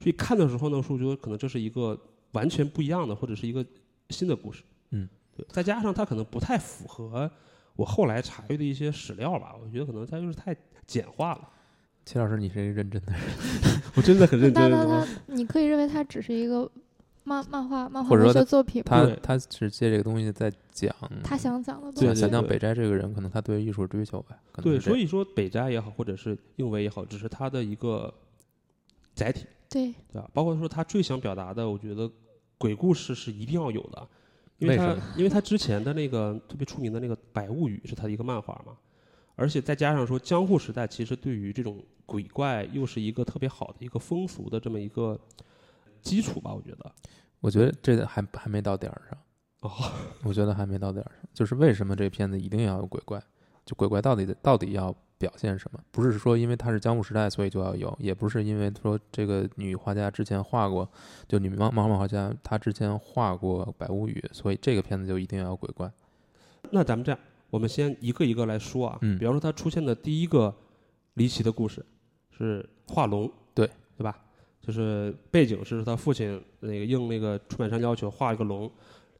所以看的时候呢，我觉得可能这是一个完全不一样的，或者是一个新的故事。嗯，对，再加上他可能不太符合我后来查阅的一些史料吧，我觉得可能他就是太简化了。齐老师，你是一个认真的人，我真的很认真。那那他，你可以认为它只是一个漫漫画漫画文或者说他学作品吗，他对他是借这个东西在讲，他想讲的东对西。想讲北斋这个人，可能他对艺术追求吧。可能对，所以说北斋也好，或者是应为也好，只是他的一个载体，对，对吧？包括说他最想表达的，我觉得鬼故事是一定要有的，因为他为因为他之前的那个特别出名的那个《百物语》是他的一个漫画嘛，而且再加上说江户时代其实对于这种鬼怪又是一个特别好的一个风俗的这么一个基础吧，我觉得。我觉得这还还没到点儿上。哦，我觉得还没到点儿上。就是为什么这片子一定要有鬼怪？就鬼怪到底到底要表现什么？不是说因为它是江户时代所以就要有，也不是因为说这个女画家之前画过，就女漫漫画画家她之前画过《百物语》，所以这个片子就一定要有鬼怪。那咱们这样，我们先一个一个来说啊。嗯比方说，它出现的第一个离奇的故事是画龙，对对吧？就是背景是他父亲那个应那个出版商要求画一个龙，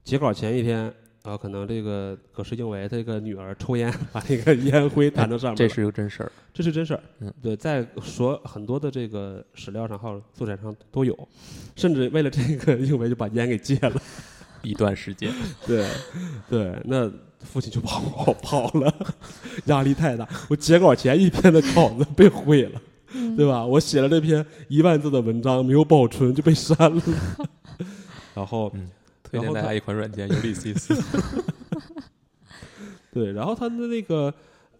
截稿前一天。啊，可能这个葛饰英为他这个女儿抽烟，把那个烟灰弹到上面了、这是个真事儿。这是真事儿。嗯，对，在所很多的这个史料上还有素材上都有，甚至为了这个，因为就把烟给戒了。一段时间，对，对，那父亲就跑跑了，压力太大。我截稿前一天的稿子被毁了，嗯对吧？我写了这篇一万字的文章没有保存就被删了。然后，嗯，推荐大家一款软件 Ulysses。对，然后他的那个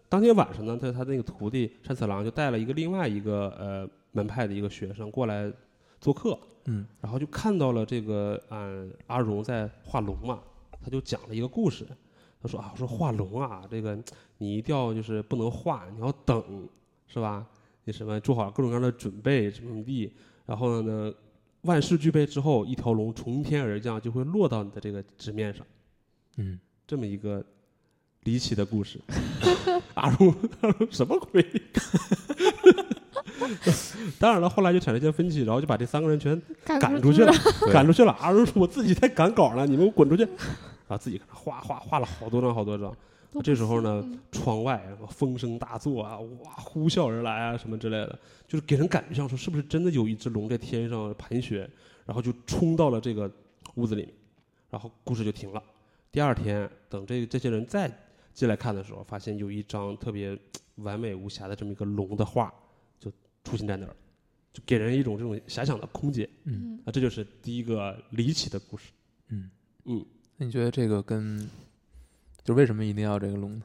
当天晚上呢，他他那个徒弟山次郎就带了一个另外一个呃门派的一个学生过来做客，嗯然后就看到了这个嗯阿荣在画龙嘛，他就讲了一个故事，他说啊，我说画龙啊，这个你一定要就是不能画，你要等，是吧？你什么做好各种各样的准备，什么什么地，然后呢，万事俱备之后，一条龙从天而降，就会落到你的这个纸面上。嗯，这么一个离奇的故事。阿荣，阿荣什么鬼？当然了，后来就产生一些分歧，然后就把这三个人全赶赶出去了，赶出去了。阿荣说：“我自己在赶稿呢，你们滚出去。”然后自己画画画了好多张好多张。都这时候呢嗯窗外风声大作啊，哇，呼啸而来啊，什么之类的，就是给人感觉像说是不是真的有一只龙在天上盘旋，然后就冲到了这个屋子里面，然后故事就停了。第二天，等这这些人再进来看的时候，发现有一张特别完美无瑕的这么一个龙的画，就出现在那儿，就给人一种这种遐想的空间。嗯啊，这就是第一个离奇的故事。嗯嗯，那你觉得这个跟就为什么一定要这个龙呢？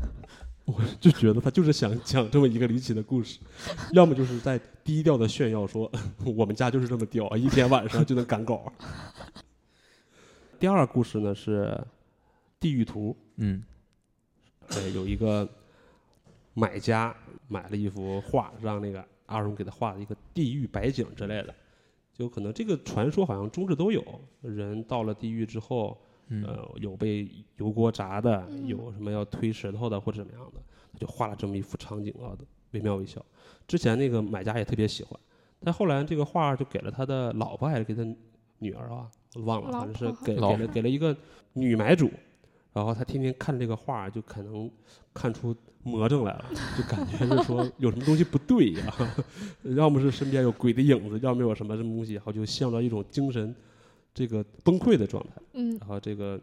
我就觉得他就是想讲这么一个离奇的故事，要么就是在低调的炫耀说 我们家就是这么屌，一天晚上就能赶稿。第二故事呢是《地狱图嗯》，对，有一个买家买了一幅画，让那个阿荣给他画了一个地狱白景之类的，就可能这个传说好像中日都有，人到了地狱之后，嗯。呃，有被油锅炸的，嗯。有什么要推石头的或者怎么样的，他就画了这么一幅场景啊，惟妙惟肖。之前那个买家也特别喜欢，但后来这个画就给了他的老婆还是给他女儿啊，我忘了，反正是婆给给了给了一个女买主，然后他天天看这个画，就可能看出魔怔来了，就感觉是说有什么东西不对呀、要么是身边有鬼的影子，要么有什么什么东西，然后就陷入到一种精神这个崩溃的状态。嗯然后这个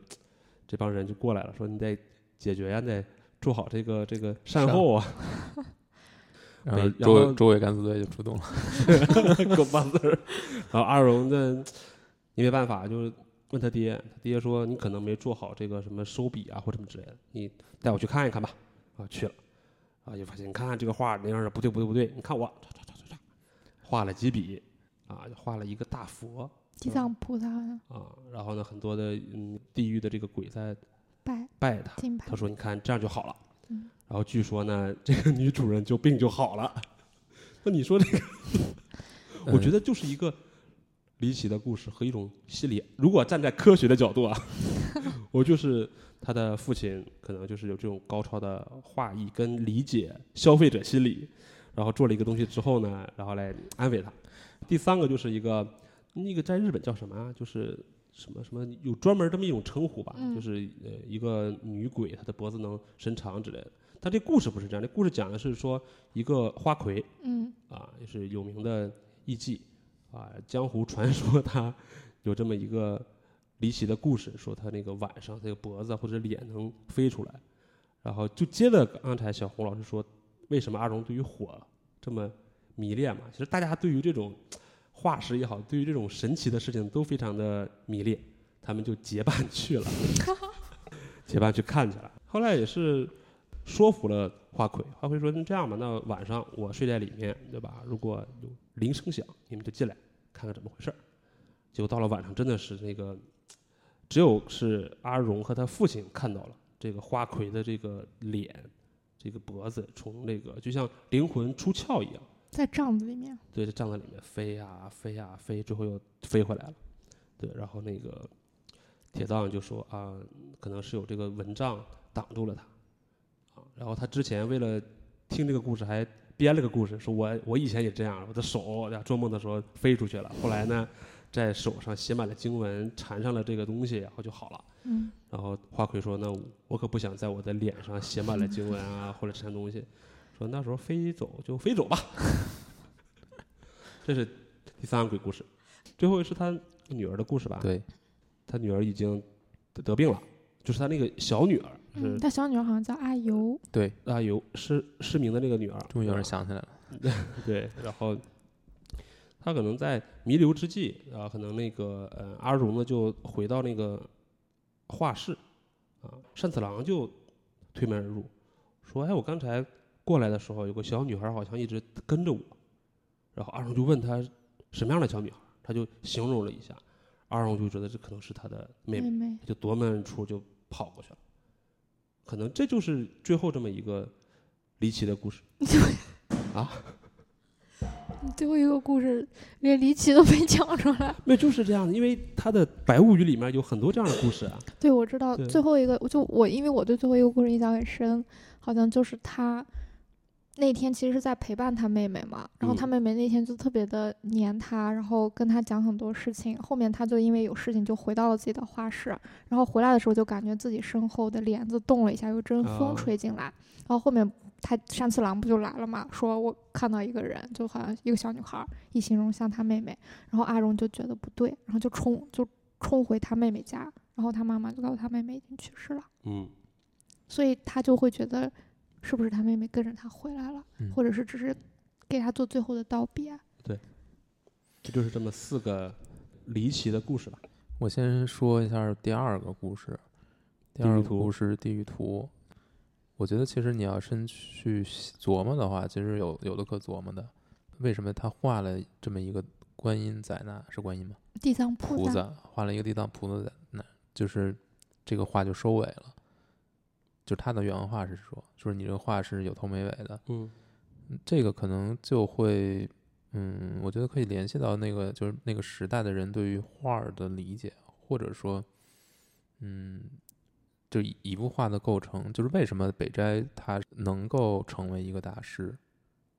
这帮人就过来了，说你得解决呀，你得做好这个这个善善后啊，然后周周围敢死队就出动了。狗棒子儿。然后阿荣呢，你没办法，就是问他爹，他爹说你可能没做好这个什么收笔啊或什么之类的，你带我去看一看吧。啊，去了，啊，就发现你看看这个画那样的不对不对不对，你看我唰唰唰唰唰画了几笔，啊，就画了一个大佛地藏菩萨的啊，然后呢很多的嗯地狱的这个鬼在拜拜他。他，说：“你看这样就好了。嗯然后据说呢，这个女主人就病就好了。那你说这个，我觉得得就是一个离奇的故事和一种心理。如果站在科学的角度啊，我就是他的父亲，可能就是有这种高超的画艺跟理解消费者心理，然后做了一个东西之后呢，然后来安慰他。第三个就是一个那个在日本叫什么啊？就是什么什么有专门这么一种称呼吧，嗯就是呃一个女鬼，她的脖子能伸长之类的。但这故事不是这样，这故事讲的是说一个花魁嗯啊，也是有名的艺妓啊，江湖传 说她有这么一个离奇的故事，说她那个晚上这个脖子或者脸能飞出来，然后就接着刚才小红老师说，为什么阿荣对于火这么迷恋嘛？其实大家对于这种化石也好，对于这种神奇的事情都非常的迷恋，他们就结伴去了，结伴去看去了。后来也是说服了花魁，花魁说：“那这样吧，那晚上我睡在里面，对吧？如果有铃声响，你们就进来看看怎么回事儿。”结果到了晚上，真的是那个，只有是阿荣和他父亲看到了这个花魁的这个脸，这个脖子从那个就像灵魂出窍一样。在帐子里面，对，在帐子里面飞呀、飞呀、飞，最后又飞回来了。对，然后那个铁藏就说啊，可能是有这个蚊帐挡住了他，啊，然后他之前为了听这个故事还编了个故事，说我我以前也这样，我的手呀做梦的时候飞出去了，后来呢，在手上写满了经文，缠上了这个东西，然后就好了。嗯然后花魁说：“那我可不想在我的脸上写满了经文啊，或者缠东西。说那时候飞走就飞走吧。这是第三个鬼故事，最后是他女儿的故事吧？对，他女儿已经得得病了，就是他那个小女儿，嗯，他小女儿好像叫阿尤，对，阿尤失失明的那个女儿，终于有人啊想起来了。对，然后他可能在弥留之际啊，可能那个呃阿荣呢就回到那个画室啊，单次郎就推门而入，说：“哎，我刚才过来的时候，有个小女孩好像一直跟着我。”然后阿荣就问她什么样的小女孩，她就形容了一下，阿荣就觉得这可能是她的妹妹妹，妹，就夺门而出就跑过去了。可能这就是最后这么一个离奇的故事 啊。你最后一个故事连离奇都没讲出来。那就是这样的，因为他的《白物语》里面有很多这样的故事啊。对，我知道最后一个，就我因为我对最后一个故事印象很深，好像就是他那天其实是在陪伴他妹妹嘛，然后他嗯妹妹那天就特别的黏他，然后跟他讲很多事情。后面他就因为有事情就回到了自己的画室，然后回来的时候就感觉自己身后的帘子动了一下，有阵风哦吹进来，然后后面。他山次郎不就来了嘛？说我看到一个人，就好像一个小女孩，一形容像他妹妹。然后阿荣就觉得不对，然后就冲就冲回他妹妹家，然后他妈妈就告诉他妹妹已经去世了，嗯，所以他就会觉得是不是他妹妹跟着他回来了，嗯或者是只是给他做最后的道别。对这就是这么四个离奇的故事吧。我先说一下第二个故事，第二个故事《地狱图》。我觉得其实你要深去琢磨的话，其实有有的可琢磨的。为什么他画了这么一个观音在那？是观音吗？地藏菩萨，菩萨画了一个地藏菩萨在那，就是这个画就收尾了。就他的原话是说，就是你这个画是有头没尾的。嗯嗯这个可能就会，嗯，我觉得可以联系到那个就是那个时代的人对于画儿的理解，或者说，嗯，就一一幅画的构成，就是为什么北斋他能够成为一个大师，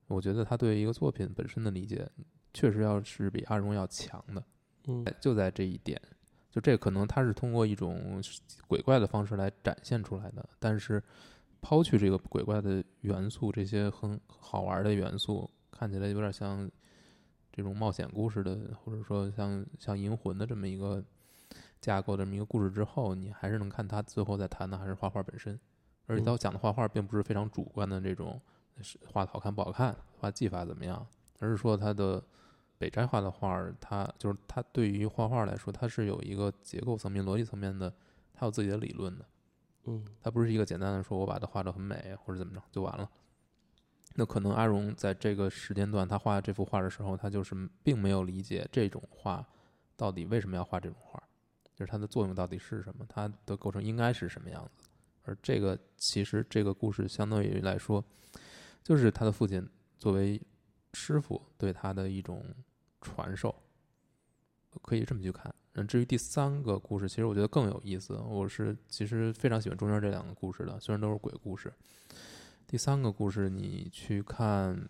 我觉得他对一个作品本身的理解，确实要是比阿荣要强的。嗯就在这一点，就这可能他是通过一种鬼怪的方式来展现出来的，但是抛去这个鬼怪的元素，这些很好玩的元素，看起来有点像这种冒险故事的，或者说像像银魂的这么一个架构的这么一个故事之后，你还是能看他最后在谈的还是画画本身，而且他讲的画画并不是非常主观的这种是画的好看不好看，画技法怎么样，而是说他的。北斋画的画儿，它就是它对于画画来说，它是有一个结构层面、逻辑层面的，它有自己的理论的。嗯它不是一个简单的说我把它画得很美或者怎么着就完了。那可能阿荣在这个时间段他画这幅画的时候，他就是并没有理解这种画到底为什么要画这种画，就是它的作用到底是什么，它的构成应该是什么样子。而这个其实这个故事相对于来说，就是他的父亲作为师傅对他的一种传授，可以这么去看。嗯，至于第三个故事，其实我觉得更有意思。我是其实非常喜欢中间这两个故事的，虽然都是鬼故事。第三个故事你去看，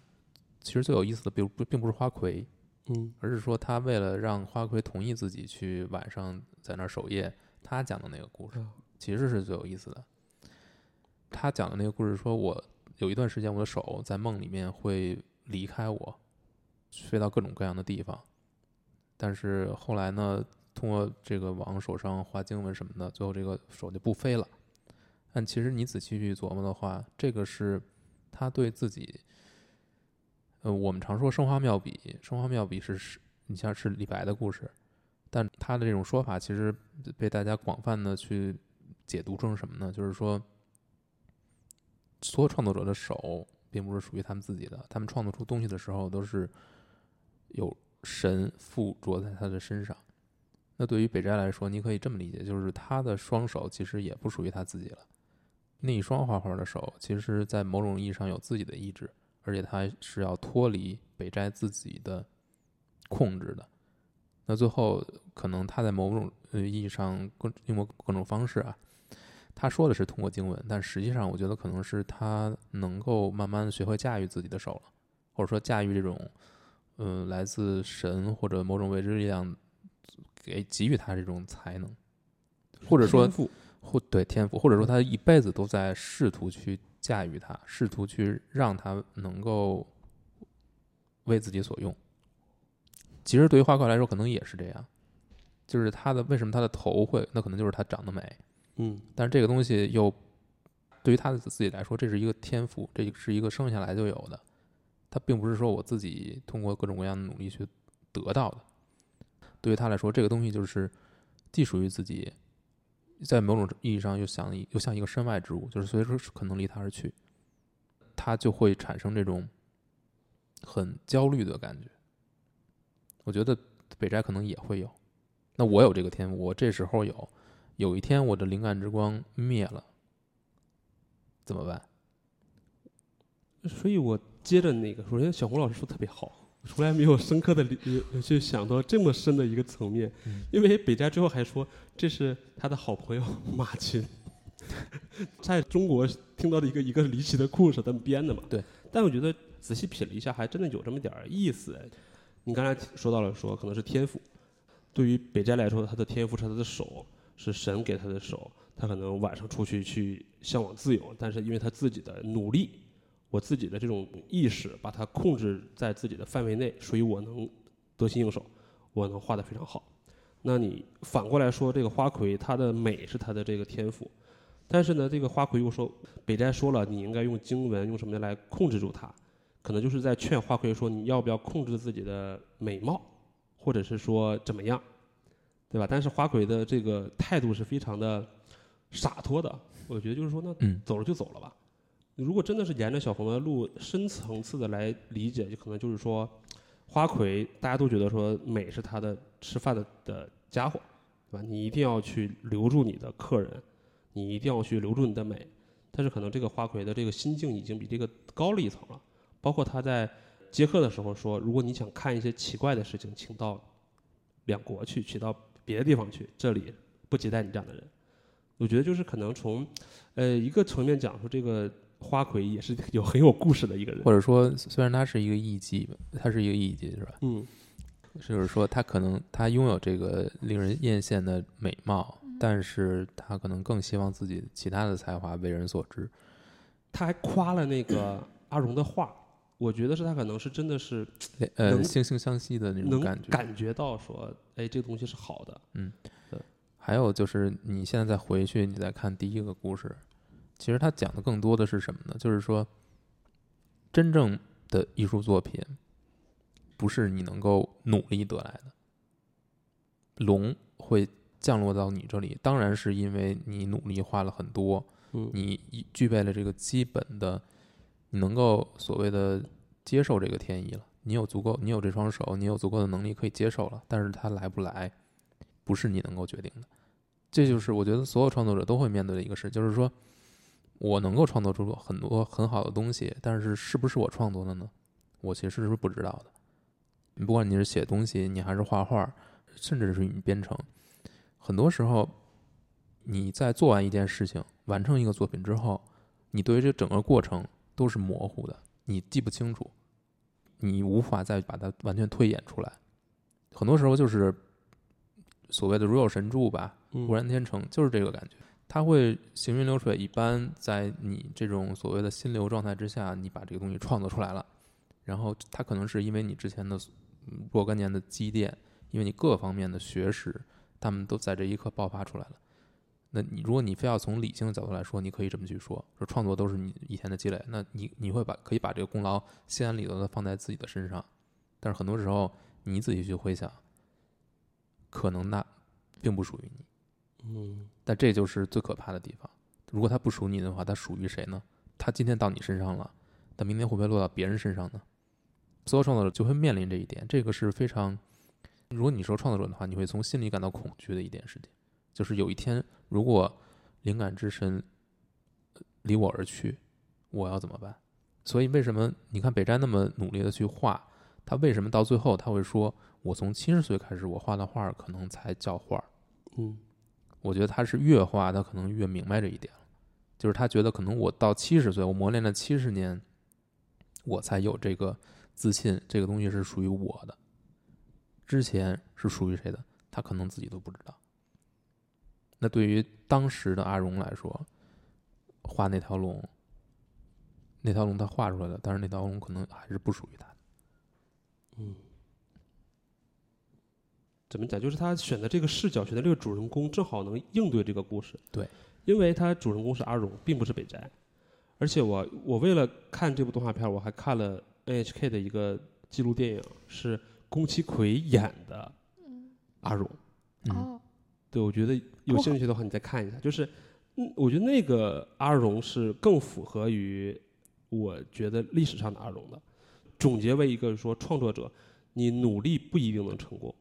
其实最有意思的并不并不是花魁，嗯而是说他为了让花魁同意自己去晚上在那儿守夜，他讲的那个故事啊其实是最有意思的。他讲的那个故事说，我有一段时间我的手在梦里面会离开我，飞到各种各样的地方，但是后来呢，通过这个往手上画经文什么的，最后这个手就不飞了。但其实你仔细去琢磨的话，这个是他对自己，呃，我们常说生花妙笔，生花妙笔是是，你像是李白的故事，但他的这种说法其实被大家广泛的去解读成什么呢？就是说，所有创作者的手并不是属于他们自己的，他们创作出东西的时候都是有神附着在他的身上。那对于北斋来说，你可以这么理解，就是他的双手其实也不属于他自己了。那一双画画的手，其实在某种意义上有自己的意志，而且他是要脱离北斋自己的控制的。那最后可能他在某种意义上各用过各种方式啊，他说的是通过经文，但实际上我觉得可能是他能够慢慢学会驾驭自己的手了，或者说驾驭这种嗯、呃来自神或者某种未知力量给给予他这种才能，或者说天赋或对天赋，或者说他一辈子都在试图去驾驭它，试图去让它能够为自己所用。其实对于花魁来说，可能也是这样，就是他的为什么他的头会，那可能就是他长得美，嗯。但是这个东西又对于他的自己来说，这是一个天赋，这是一个生下来就有的，他并不是说我自己通过各种各样的努力去得到的。对于他来说，这个东西就是既属于自己，在某种意义上又像又像一个身外之物，就是随时可能离他而去，他就会产生这种很焦虑的感觉。我觉得北斋可能也会有。那我有这个天赋，我这时候有，有一天我的灵感之光灭了，怎么办？所以我接着那个，首先小红老师说特别好，从来没有深刻的理呃去想到这么深的一个层面，嗯因为北斋最后还说这是他的好朋友马群，在中国听到的一个一个离奇的故事，他们编的嘛。对。但我觉得仔细品了一下，还真的有这么点儿意思。哎你刚才说到了说可能是天赋，对于北斋来说，他的天赋是他的手，是神给他的手，他可能晚上出去去向往自由，但是因为他自己的努力。我自己的这种意识，把它控制在自己的范围内，所以我能得心应手，我能画得非常好。那你反过来说，这个花魁它的美是它的这个天赋，但是呢，这个花魁又说，北斋说了，你应该用经文用什么来控制住它，可能就是在劝花魁说，你要不要控制自己的美貌，或者是说怎么样，对吧？但是花魁的这个态度是非常的洒脱的，我觉得就是说，那嗯走了就走了吧。如果真的是沿着小红的路深层次的来理解，就可能就是说，花魁大家都觉得说美是他的吃饭的的家伙，对吧？你一定要去留住你的客人，你一定要去留住你的美。但是可能这个花魁的这个心境已经比这个高了一层了。包括他在接客的时候说，如果你想看一些奇怪的事情，请到两国去，去到别的地方去，这里不接待你这样的人。我觉得就是可能从呃一个层面讲说，这个花魁也是有很有故事的一个人。或者说，虽然他是一个艺妓，他是一个艺妓是吧？嗯就是说，他可能他拥有这个令人艳羡的美貌，但是他可能更希望自己其他的才华为人所知。他还夸了那个阿荣的画，我觉得是他可能是真的是呃，惺惺相惜的那种感觉。感觉到说，哎，这个东西是好的。嗯还有就是，你现在再回去，你再看第一个故事，其实他讲的更多的是什么呢？就是说，真正的艺术作品不是你能够努力得来的，龙会降落到你这里，当然是因为你努力花了很多，嗯你已具备了这个基本的，你能够所谓的接受这个天意了。你有足够，你有这双手，你有足够的能力可以接受了。但是它来不来，不是你能够决定的。这就是我觉得所有创作者都会面对的一个事，就是说我能够创作出很多很好的东西，但是是不是我创作的呢？我其实是不知道的。你不管你是写东西，你还是画画，甚至是你编程，很多时候你在做完一件事情、完成一个作品之后，你对于这整个过程都是模糊的，你记不清楚，你无法再把它完全推演出来。很多时候就是所谓的如有神助吧，嗯浑然天成，就是这个感觉。它会行云流水一般，在你这种所谓的心流状态之下，你把这个东西创作出来了。然后它可能是因为你之前的若干年的积淀，因为你各方面的学识，他们都在这一刻爆发出来了。那你如果你非要从理性的角度来说，你可以这么去说，说创作都是你以前的积累，那你你会把可以把这个功劳心安理得的放在自己的身上，但是很多时候你自己去回想，可能那并不属于你。嗯但这就是最可怕的地方。如果它不属于你的话，它属于谁呢？它今天到你身上了，但明天会不会落到别人身上呢？所有创作者就会面临这一点，这个是非常，如果你说创作者的话，你会从心里感到恐惧的一件事情，就是有一天如果灵感之神呃离我而去，我要怎么办？所以为什么你看北斋那么努力的去画，他为什么到最后他会说我从七十岁开始，我画的画可能才叫画儿。嗯我觉得他是越画，他可能越明白这一点，就是他觉得可能我到七十岁，我磨练了七十年，我才有这个自信，这个东西是属于我的。之前是属于谁的，他可能自己都不知道。那对于当时的阿荣来说，画那条龙，那条龙他画出来了，但是那条龙可能还是不属于他的。嗯，怎么讲？就是他选的这个视角，选的这个主人公，正好能应对这个故事。对，因为他主人公是阿荣，并不是北斋。而且我我为了看这部动画片，我还看了 NHK 的一个纪录电影，是宫崎葵演的阿荣。嗯，哦，对，我觉得有哦兴趣的话，你再看一下。就是，嗯，我觉得那个阿荣是更符合于我觉得历史上的阿荣的。总结为一个说创作者，你努力不一定能成功。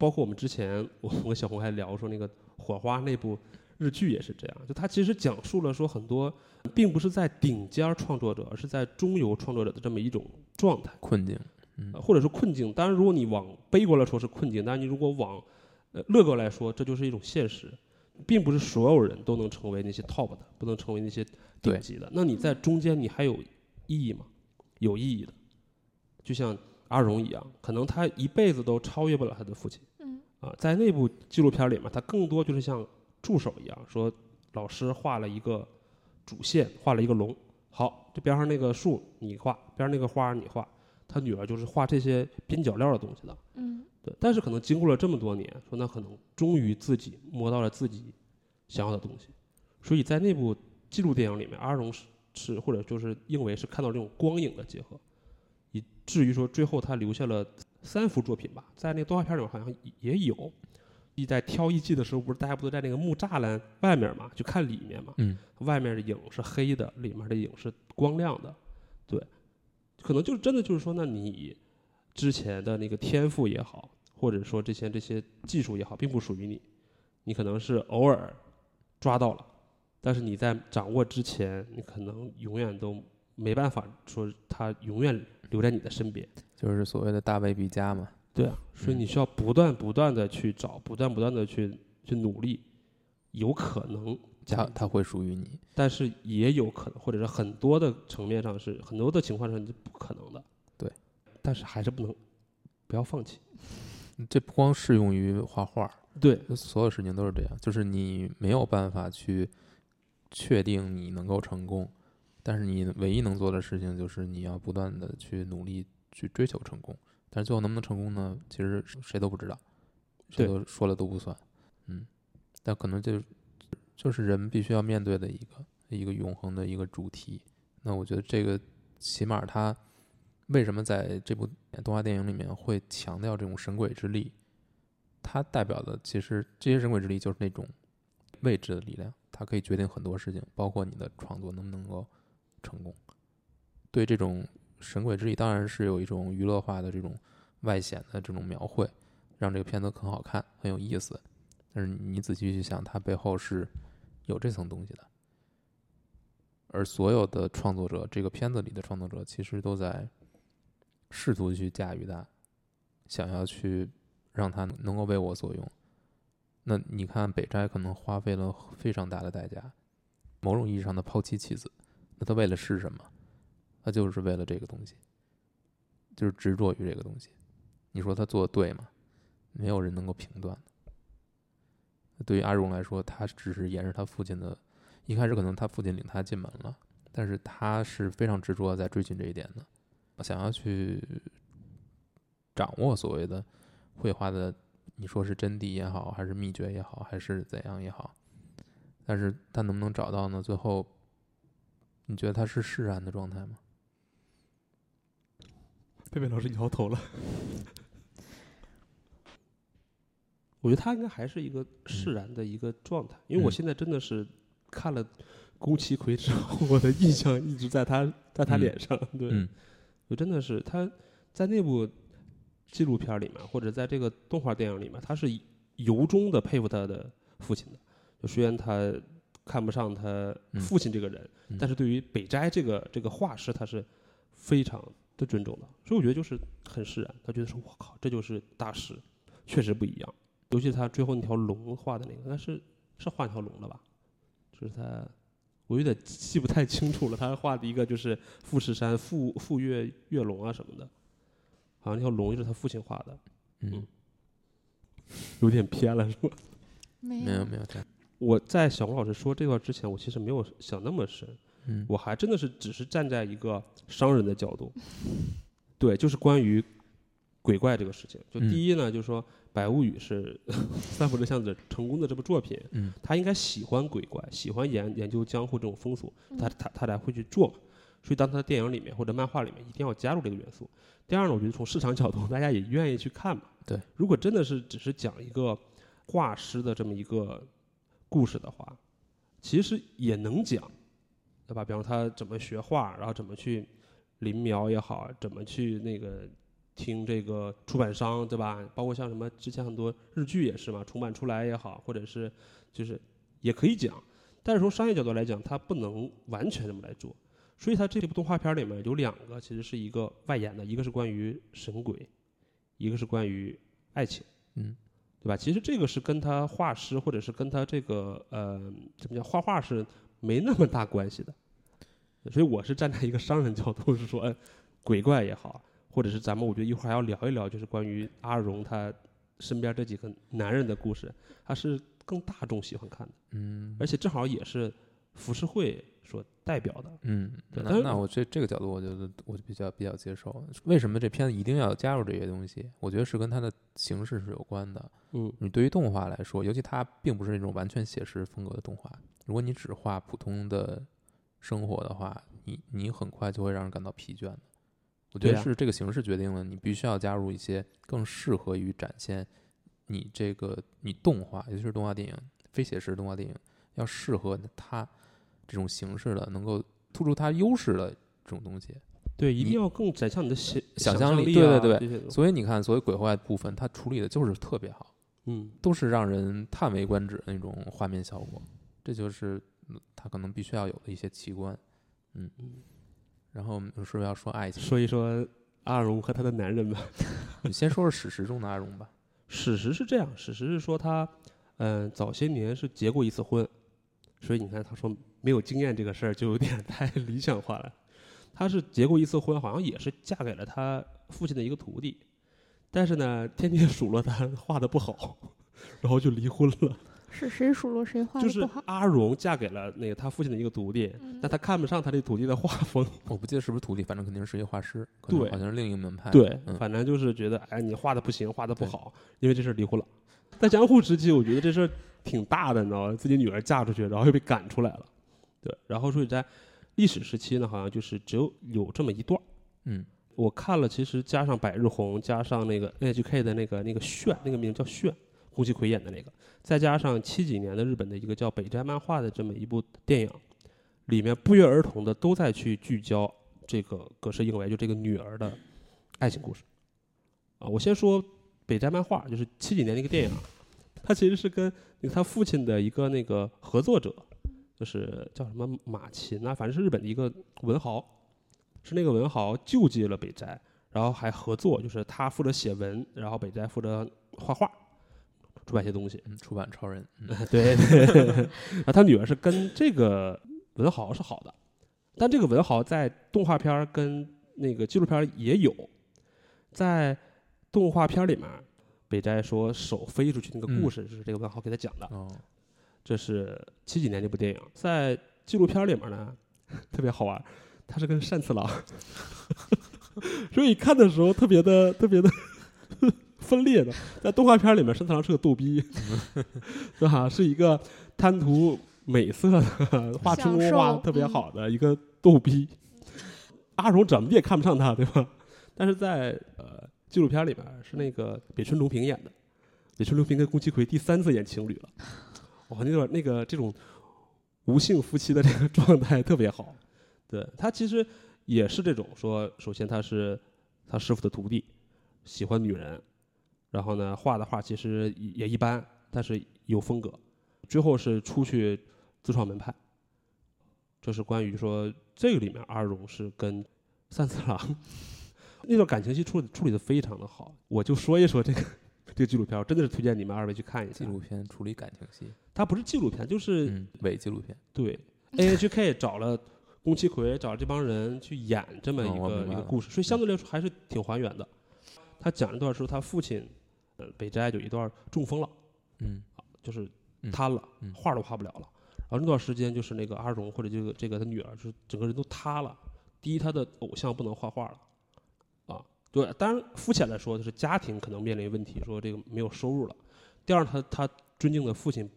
包括我们之前，我和小红还聊说那个《火花》那部日剧也是这样，就它其实讲述了说很多，并不是在顶尖儿创作者，而是在中游创作者的这么一种状态。困境。嗯呃或者是困境。当然，如果你往悲观来说是困境，但是你如果往呃乐观来说，这就是一种现实，并不是所有人都能成为那些 top 的，不能成为那些顶级的。那你在中间，你还有意义吗？有意义的，就像阿荣一样，可能他一辈子都超越不了他的父亲。嗯啊，在那部纪录片里面，他更多就是像助手一样，说老师画了一个主线，画了一个龙，好，这边上那个树你画，边上那个花你画，他女儿就是画这些边角料的东西的。嗯对，但是可能经过了这么多年，说那可能终于自己摸到了自己想要的东西，所以在那部纪录电影里面，阿荣是是或者就是因为是看到这种光影的结合，以至于说最后他留下了三幅作品吧，在那个动画片里面好像也有。你在挑艺伎的时候，不是大家不都在那个木栅栏外面嘛，就看里面嘛，嗯，外面的影是黑的，里面的影是光亮的，对，可能就是真的就是说，那你之前的那个天赋也好，或者说这些这些技术也好，并不属于你，你可能是偶尔抓到了，但是你在掌握之前，你可能永远都没办法说它永远留在你的身边。就是所谓的大卫毕加嘛。对啊，所以你需要不断不断的去找，不断不断的去去努力，有可能它它会属于你。但是也有可能，或者是很多的层面上是很多的情况上是不可能的。对，但是还是不能不要放弃。这不光适用于画画儿，对，所有事情都是这样，就是你没有办法去确定你能够成功，但是你唯一能做的事情就是你要不断的去努力去追求成功。但是最后能不能成功呢？其实谁都不知道，谁对都说了都不算。嗯，但可能就就是人必须要面对的一个一个永恒的一个主题。那我觉得这个起码它为什么在这部动画电影里面会强调这种神鬼之力？它代表的其实这些神鬼之力就是那种未知的力量，它可以决定很多事情，包括你的创作能不能够成功。对这种神鬼之力，当然是有一种娱乐化的这种外显的这种描绘，让这个片子很好看，很有意思。但是你仔细去想，它背后是有这层东西的。而所有的创作者，这个片子里的创作者，其实都在试图去驾驭它，想要去让它能够为我所用。那你看，北斋可能花费了非常大的代价，某种意义上的抛妻弃子。那他为了是什么？他就是为了这个东西，就是执着于这个东西。你说他做的对吗？没有人能够评断。对于阿荣来说，他只是沿着他父亲的，一开始可能他父亲领他进门了，但是他是非常执着在追寻这一点的，想要去掌握所谓的绘画的，你说是真谛也好，还是秘诀也好，还是怎样也好，但是他能不能找到呢？最后，你觉得他是释然的状态吗？贝贝老师摇头了。我觉得他应该还是一个释然的一个状态，因为我嗯现在真的是看了宫崎葵之后，我的印象一直在他在他嗯脸上。对，嗯我真的是他在那部纪录片里面，或者在这个动画电影里面，他是由衷的佩服他的父亲的。就虽然他看不上他嗯父亲这个人，嗯但是对于北斋这个这个画师，他是非常的尊重的，所以我觉得就是很释然。他觉得说，我靠，这就是大师，确实不一样。尤其他最后那条龙画的那个，那是是画一条龙了吧？就是他，我有点记不太清楚了。他画的一个就是富士山富富岳岳龙啊什么的，好像那条龙就是他父亲画的，嗯，有点偏了是吧？没没有没有这样，我在小吴老师说这段之前，我其实没有想那么深，嗯，我还真的是只是站在一个商人的角度，对，就是关于鬼怪这个事情。就嗯第一呢，就是说《百物语》是 三浦这巷子成功的这部作品，嗯他应该喜欢鬼怪，喜欢研研究江户这种风俗，他嗯他他才会去做嘛。所以当他的电影里面或者漫画里面一定要加入这个元素。第二呢，我觉得从市场角度，大家也愿意去看嘛。对，如果真的是只是讲一个画师的这么一个故事的话，其实也能讲，对吧？比方说他怎么学画，然后怎么去临描也好，怎么去那个听这个出版商，对吧？包括像什么之前很多日剧也是嘛，重版出来也好，或者是就是也可以讲，但是从商业角度来讲，它不能完全这么来做。所以它这部动画片里面有两个，其实是一个外延的，一个是关于神鬼，一个是关于爱情。嗯，对吧？其实这个是跟他画师或者是跟他这个呃怎么叫画画是没那么大关系的，所以我是站在一个商人角度，是说，哎，鬼怪也好，或者是咱们我觉得一会儿还要聊一聊，就是关于阿荣他身边这几个男人的故事，他是更大众喜欢看的，嗯而且正好也是浮世绘所代表的。嗯，对那那我这这个角度，我觉得我就比较比较接受。为什么这片子一定要加入这些东西？我觉得是跟它的形式是有关的。嗯你对于动画来说，尤其它并不是那种完全写实风格的动画，如果你只画普通的生活的话，你你很快就会让人感到疲倦的。我觉得是这个形式决定了你必须要加入一些更适合于展现你这个你动画，尤其是动画电影、非写实动画电影，要适合它这种形式的，能够突出它优势的这种东西。对，一定要更展现你的想想象象力对对对所以你看，所谓鬼怪部分，它处理的就是特别好。嗯，都是让人叹为观止的那种画面效果，这就是嗯他可能必须要有的一些奇观，嗯然后我们是不是要说爱情？说一说阿荣和他的男人吧。你先说说史实中的阿荣吧。史实是这样，史实是说他，嗯、早些年是结过一次婚，所以你看他说没有经验这个事儿就有点太理想化了。他是结过一次婚，好像也是嫁给了他父亲的一个徒弟，但是呢，天天数落他画的不好，然后就离婚了。是谁数落谁画就是的不好？阿荣嫁给了那个他父亲的一个徒弟，嗯但他看不上他这徒弟的画风，我不记得是不是徒弟，反正肯定是一个画师，对好像是另一个门派。对，嗯反正就是觉得，哎，你画的不行，画的不好，因为这事儿离婚了。在江户时期，我觉得这事儿挺大的，你知道吗？自己女儿嫁出去，然后又被赶出来了，对。然后所以在历史时期呢，好像就是只有有这么一段儿。嗯我看了，其实加上百日红，加上那个 NHK 的那个那个炫，那个名叫炫，宫崎葵演的那个，再加上七几年的日本的一个叫北斋漫画的这么一部电影，里面不约而同的都在去聚焦这个葛饰英为就这个女儿的爱情故事。啊，我先说北斋漫画，就是七几年那个电影，它其实是跟那个他父亲的一个那个合作者，就是叫什么马琴啊，反正是日本的一个文豪，是那个文豪救济了北斋，然后还合作，就是他负责写文，然后北斋负责画画，出版一些东西。嗯，出版超人，嗯对 对，然后他女儿是跟这个文豪是好的，但这个文豪在动画片儿跟那个纪录片也有，在动画片里面，北斋说手飞出去那个故嗯事，就是这个文豪给他讲的。哦，这是七几年这部电影，在纪录片里面呢，特别好玩，他是跟单次郎，所以看的时候特别的特别的 分裂的。在动画片里面，单次郎是个逗逼，是吧？是一个贪图美色的画春宫画得特别嗯好的一个逗逼。阿荣怎么也看不上他，对吧？但是在呃纪录片里面是那个北村隆平演的，北村隆平跟宫崎葵第三次演情侣了。哇，那段那个这种无性夫妻的这个状态特别好。对他其实也是这种说，首先他是他师傅的徒弟，喜欢女人，然后呢画的画其实也也一般，但是有风格。最后是出去自创门派。这是关于说这个里面阿荣是跟三次郎 那段感情戏处理处理的非常的好。我就说一说这个这个纪录片，我真的是推荐你们二位去看一下纪。录片处理感情戏，它不是纪录片，就是、嗯，伪纪录片，对 NHK 找了宫崎葵找了这帮人去演这么哦一个、一个故事，所以相对来说还是挺还原的。他讲一段说他父亲，呃，北斋有一段中风了，嗯就是嗯瘫了，嗯画都画不了了。然后那段时间就是那个阿荣或者这个这个他女儿，就是整个人都塌了。第一，他的偶像不能画画了，啊，对，当然肤浅来说，就是家庭可能面临问题，说这个没有收入了。第二，他他尊敬的父亲，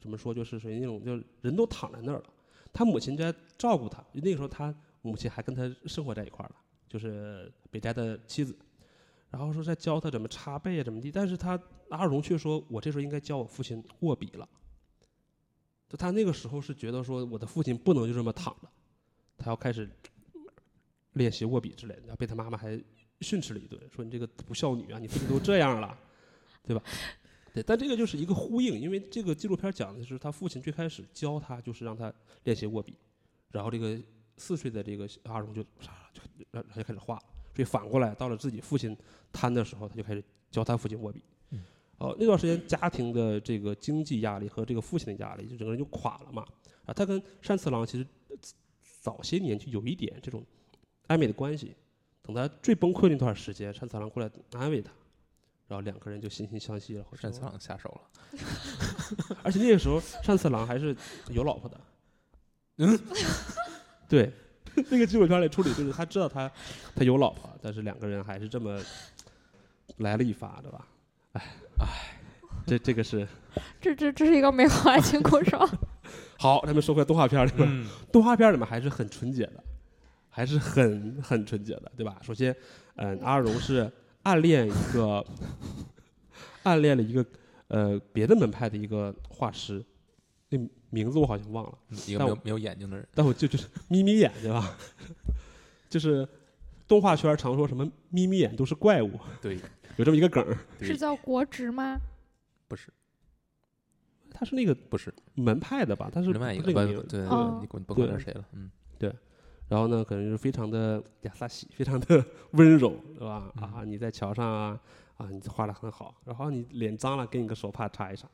怎么说，就是属于那种就人都躺在那儿了，他母亲在照顾他。那个时候他母亲还跟他生活在一块儿了，就是北斋的妻子。然后说在教他怎么擦背啊，怎么地，但是他阿荣却说：“我这时候应该教我父亲握笔了。”就他那个时候是觉得说，我的父亲不能就这么躺着，他要开始练习握笔之类的，然后被他妈妈还训斥了一顿，说你这个不孝女啊，你父亲都这样了，对吧？对，但这个就是一个呼应，因为这个纪录片讲的是他父亲最开始教他就是让他练习握笔，然后这个四岁的这个阿荣就啥就然后他就开始画，所以反过来到了自己父亲瘫的时候，他就开始教他父亲握笔。嗯哦，那段时间家庭的这个经济压力和这个父亲的压力，就整个人就垮了嘛。啊，他跟单次郎其实呃早些年就有一点这种暧昧的关系。等他最崩溃那段时间，单次郎过来安慰他，然后两个人就惺惺相惜了。单次郎下手了，而且那个时候单次郎还是有老婆的。嗯，对，那个纪录片里处理就是他知道他 他有老婆，但是两个人还是这么来了一发，对吧？哎哎，这这个是这这这是一个美好爱情故事？好。咱们说回动画片里面，嗯，动画片里面还是很纯洁的，还是很很纯洁的，对吧？首先，嗯、阿荣是暗恋一个 暗恋了一个呃别的门派的一个画师，那名字我好像忘了。一个但我没有没有眼睛的人，但我就就是眯眯眼，对吧？就是动画圈常说什么眯眯眼都是怪物，对，有这么一个梗是叫国职吗？不是。他是那个不是。门派的吧？他是另外一个对，哦你管甭管对。是谁了，嗯，然后呢，可能就是非常的亚萨西，非常的 温柔，对吧？嗯啊，你在桥上啊，啊，你画的很好，然后你脸脏了，给你个手帕擦一擦，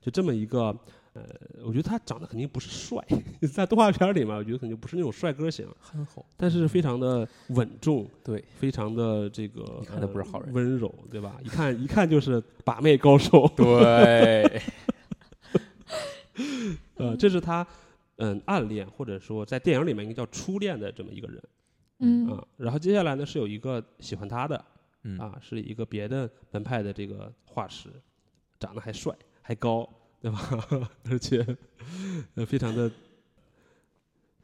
就这么一个，呃，我觉得他长得肯定不是帅，在动画片里嘛，我觉得肯定不是那种帅哥型，憨厚，但是非常的稳重，对，非常的这个，一看他不是好人呃温柔，对吧？一看一看就是把妹高手，对，呃，这是他嗯暗恋或者说在电影里面应该叫初恋的这么一个人嗯啊。然后接下来呢是有一个喜欢他的嗯，啊，是一个别的门派的这个画师，长得还帅还高，对吧？而且呃非常的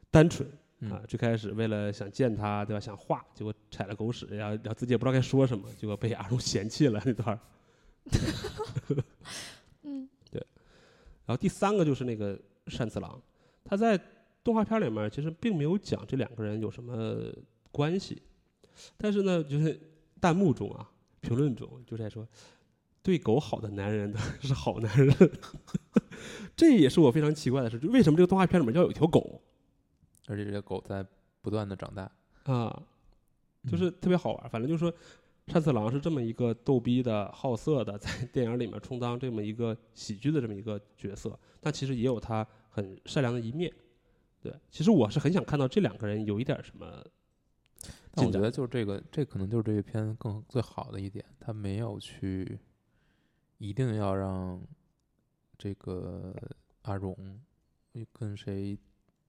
单纯。啊，嗯最开始为了想见他，对吧？想画，结果踩了狗屎，然后然后自己也不知道该说什么，结果被 阿荣嫌弃了那段儿。嗯然后第三个就是那个单次郎，他在动画片里面其实并没有讲这两个人有什么关系，但是呢，就是弹幕中啊，评论中就在说，对狗好的男人是好男人，这也是我非常奇怪的事，就为什么这个动画片里面要有一条狗而且这个狗在不断的长大，啊？就嗯是特别好玩。反正就是说，单次郎是这么一个逗逼的、好色的，在电影里面充当这么一个喜剧的这么一个角色，但其实也有他很善良的一面。对，其实我是很想看到这两个人有一点什么但我觉得。就是这个，这可能就是这一篇更最好的一点，他没有去一定要让这个阿荣跟谁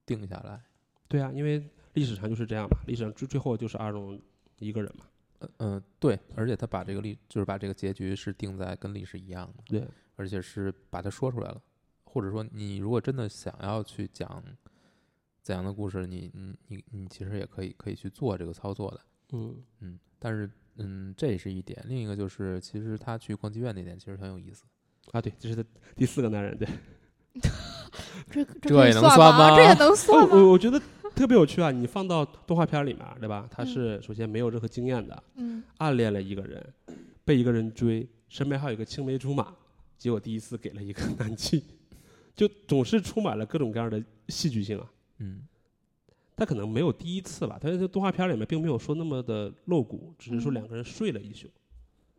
定下来。对啊，因为历史上就是这样嘛，历史上最最后就是阿荣一个人嘛。呃嗯、对，而且他把这个历，就是把这个结局是定在跟历史一样的，对，而且是把它说出来了。或者说，你如果真的想要去讲怎样的故事，你你你你其实也可以可以去做这个操作的。嗯，嗯，但是嗯，这也是一点，另一个就是其实他去逛妓院那点其实很有意思。啊，对，这是他第四个男人，对。这这这也能算算吗这也能哦算吗？我我觉得特别有趣啊！你放到动画片里面，对吧？他嗯是首先没有任何经验的，嗯暗恋了一个人，被一个人追，身边还有一个青梅竹马，结果第一次给了一个 男妓，就总是充满了各种各样的戏剧性啊。嗯他可能没有第一次吧，但是这动画片里面并没有说那么的露骨，只是说嗯两个人睡了一宿。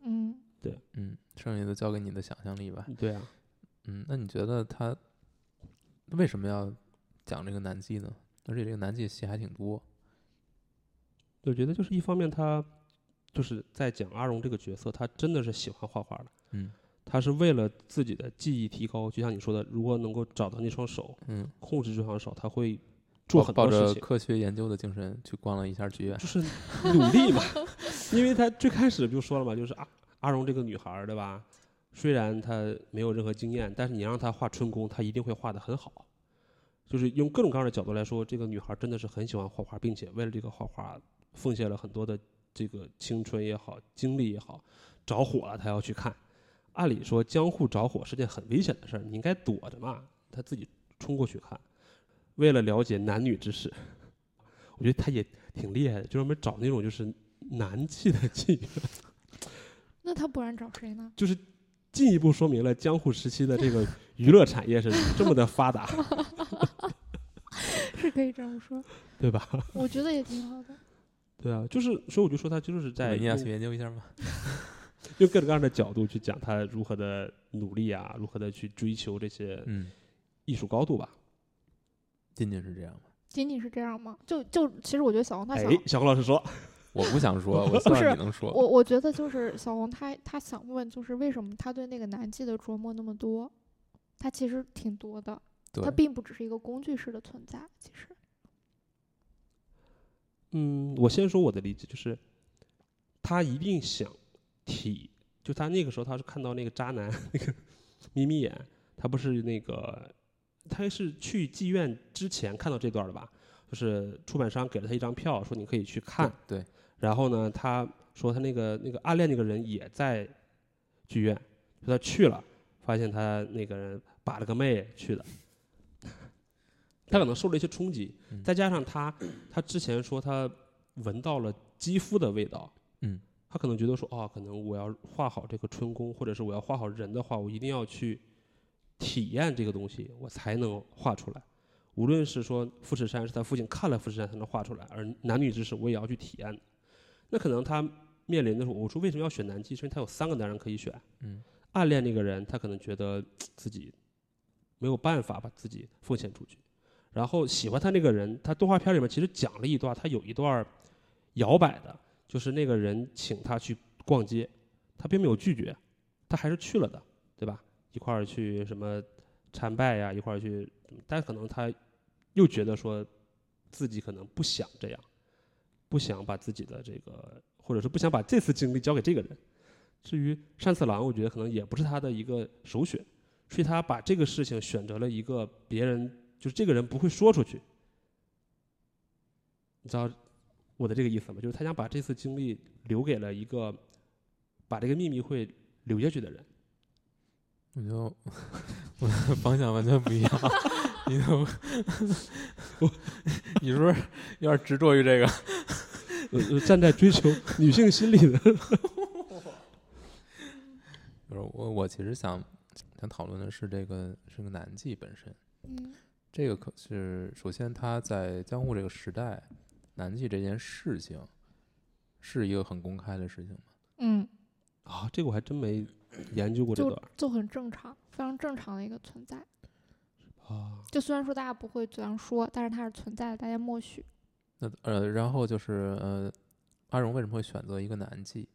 嗯，对嗯，剩下的交给你的想象力吧。对啊，嗯，那你觉得他为什么要讲这个南极呢？而且这个南纪戏还挺多。我觉得就是一方面他就是在讲阿荣这个角色，他真的是喜欢画画的，嗯他是为了自己的技艺提高，就像你说的，如果能够找到那双手，嗯，控制这双手，他会做抱抱着很多事情。科学研究的精神去逛了一下剧院就。是努力嘛，因为他最开始就说了嘛，就是阿阿荣这个女孩儿，对吧？虽然她没有任何经验，但是你让她画春宫，她一定会画得很好。就是用各种各样的角度来说，这个女孩真的是很喜欢画画，并且为了这个画画奉献了很多的这个青春也好，精力也好。着火了，她要去看。按理说江户着火是件很危险的事儿，你应该躲着嘛。他自己冲过去看，为了了解男女之事，我觉得他也挺厉害的，就专门找那种就是男妓的妓院，那他不然找谁呢？就是进一步说明了江户时期的这个娱乐产业是这么的发达，是可以这么说，对吧？我觉得也挺好的。对啊，就是所以我就说他就是在用你要去研究一下吗？用各种各样的角度去讲他如何的努力啊，如何的去追求这些嗯，艺术高度吧。仅仅是这样吗？仅仅是这样吗？就就其实我觉得小红他想，哎，小红老师说，我不想说，我希不是望你能说。我我觉得就是小红他他想问，就是为什么他对那个男妓的琢磨那么多？他其实挺多的，对他并不只是一个工具式的存在。其实，嗯，我先说我的理解，就是他一定想体，就他那个时候他是看到那个渣男那个眯眯眼，他不是那个，他是去妓院之前看到这段的吧？就是出版商给了他一张票，说你可以去看。对，然后呢，他说他那个那个暗恋那个人也在剧院，说他去了，发现他那个人把了个妹去的，他可能受了一些冲击，嗯再加上他他之前说他闻到了肌肤的味道，嗯，他可能觉得说哦，可能我要画好这个春宫，或者是我要画好人的话，我一定要去体验这个东西，我才能画出来。无论是说富士山是他父亲看了富士山才能画出来，而男女之事我也要去体验。那可能他面临的是，我说为什么要选男妓？是因为他有三个男人可以选。嗯，暗恋那个人，他可能觉得自己没有办法把自己奉献出去。然后喜欢他那个人，他动画片里面其实讲了一段，他有一段摇摆的，就是那个人请他去逛街，他并没有拒绝，他还是去了的，对吧？一块儿去什么参拜呀，一块儿去，但可能他又觉得说自己可能不想这样，不想把自己的这个，或者是不想把这次经历交给这个人。至于单次郎，我觉得可能也不是他的一个首选，所以他把这个事情选择了一个别人，就是这个人不会说出去。你知道我的这个意思嘛？就是他想把这次经历留给了一个把这个秘密会留下去的人。我觉得我的方向完全不一样。你都，你是不是有点执着于这个？站在追求女性心理的，不是我，我其实想想讨论的是这个是个男妓本身。嗯这个可是首先他在江户这个时代，男妓这件事情是一个很公开的事情吗？嗯，啊，这个我还真没研究过这就段儿就很正常，非常正常的一个存在。啊。就虽然说大家不会这样说，但是它是存在的，大家默许。那呃，然后就是呃，阿荣为什么会选择一个男妓，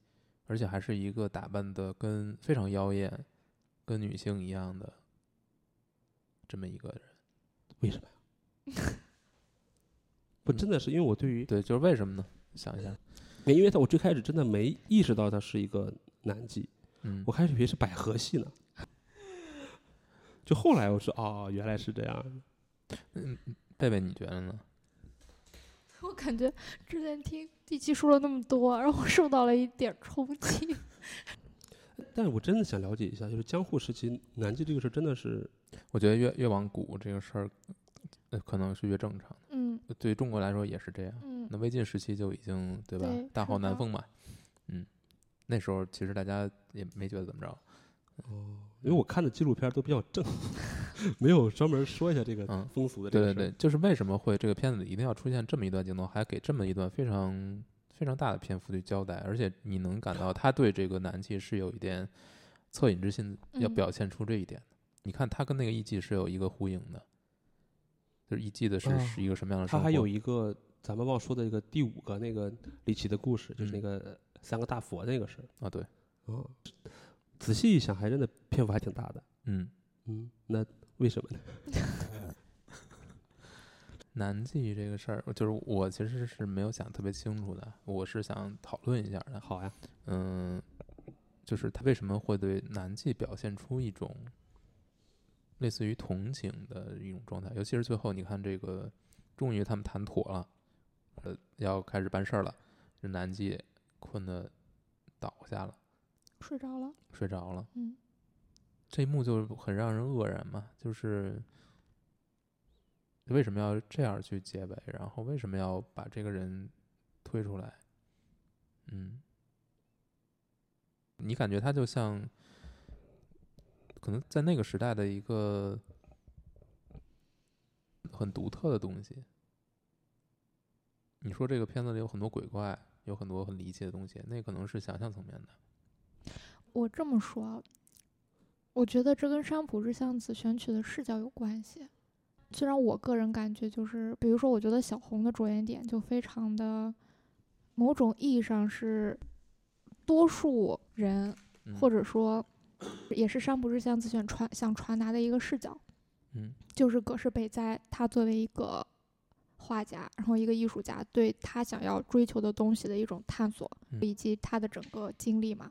而且还是一个打扮的跟非常妖艳，跟女性一样的这么一个人？为什么呀？不，真的是因为我对于，对，就是为什么呢？想一下，因为他我最开始真的没意识到他是一个南极，嗯我，开始以为是百合系呢。就后来我说哦，原来是这样。嗯贝贝你觉得呢？我感觉之前听第七说了那么多，让我受到了一点冲击。但是我真的想了解一下，就是江户时期南极这个事儿真的是我觉得越越往古这个事儿，呃，可能是越正常的。嗯对中国来说也是这样。嗯那魏晋时期就已经对吧？对大好南风嘛，嗯，那时候其实大家也没觉得怎么着。哦因为我看的纪录片都比较正，没有专门说一下这个嗯风俗的这个事。对对对，就是为什么会这个片子里一定要出现这么一段镜头，还给这么一段非常非常大的篇幅去交代，而且你能感到他对这个南纪是有一点恻隐之心，要嗯表现出这一点的。你看他跟那个艺伎是有一个呼应的，就是一季的是、啊是一个什么样的生活？他还有一个咱们忘说的一个第五个那个离奇的故事，就是那嗯个三个大佛那个事儿。啊，对，哦，仔细一想，还真的篇幅还挺大的。嗯，嗯，那为什么呢？南纪这个事儿，就是我其实是没有想特别清楚的，我是想讨论一下的。好呀，嗯，就是他为什么会对南纪表现出一种类似于同情的一种状态？尤其是最后，你看这个，终于他们谈妥了，呃，要开始办事儿了，这南纪困得倒下了，睡着了，睡着了。嗯，这一幕就很让人愕然嘛，就是为什么要这样去结尾？然后为什么要把这个人推出来？嗯，你感觉他就像可能在那个时代的一个很独特的东西。你说这个片子里有很多鬼怪，有很多很离奇的东西，那可能是想象层面的。我这么说啊，我觉得这跟山浦日向子选取的视角有关系。虽然我个人感觉就是，比如说，我觉得小红的着眼点就非常的，某种意义上是多数人，嗯、或者说也是山浦日向子选传想传达的一个视角，嗯就是葛饰北斋他作为一个画家，然后一个艺术家，对他想要追求的东西的一种探索，嗯以及他的整个经历嘛。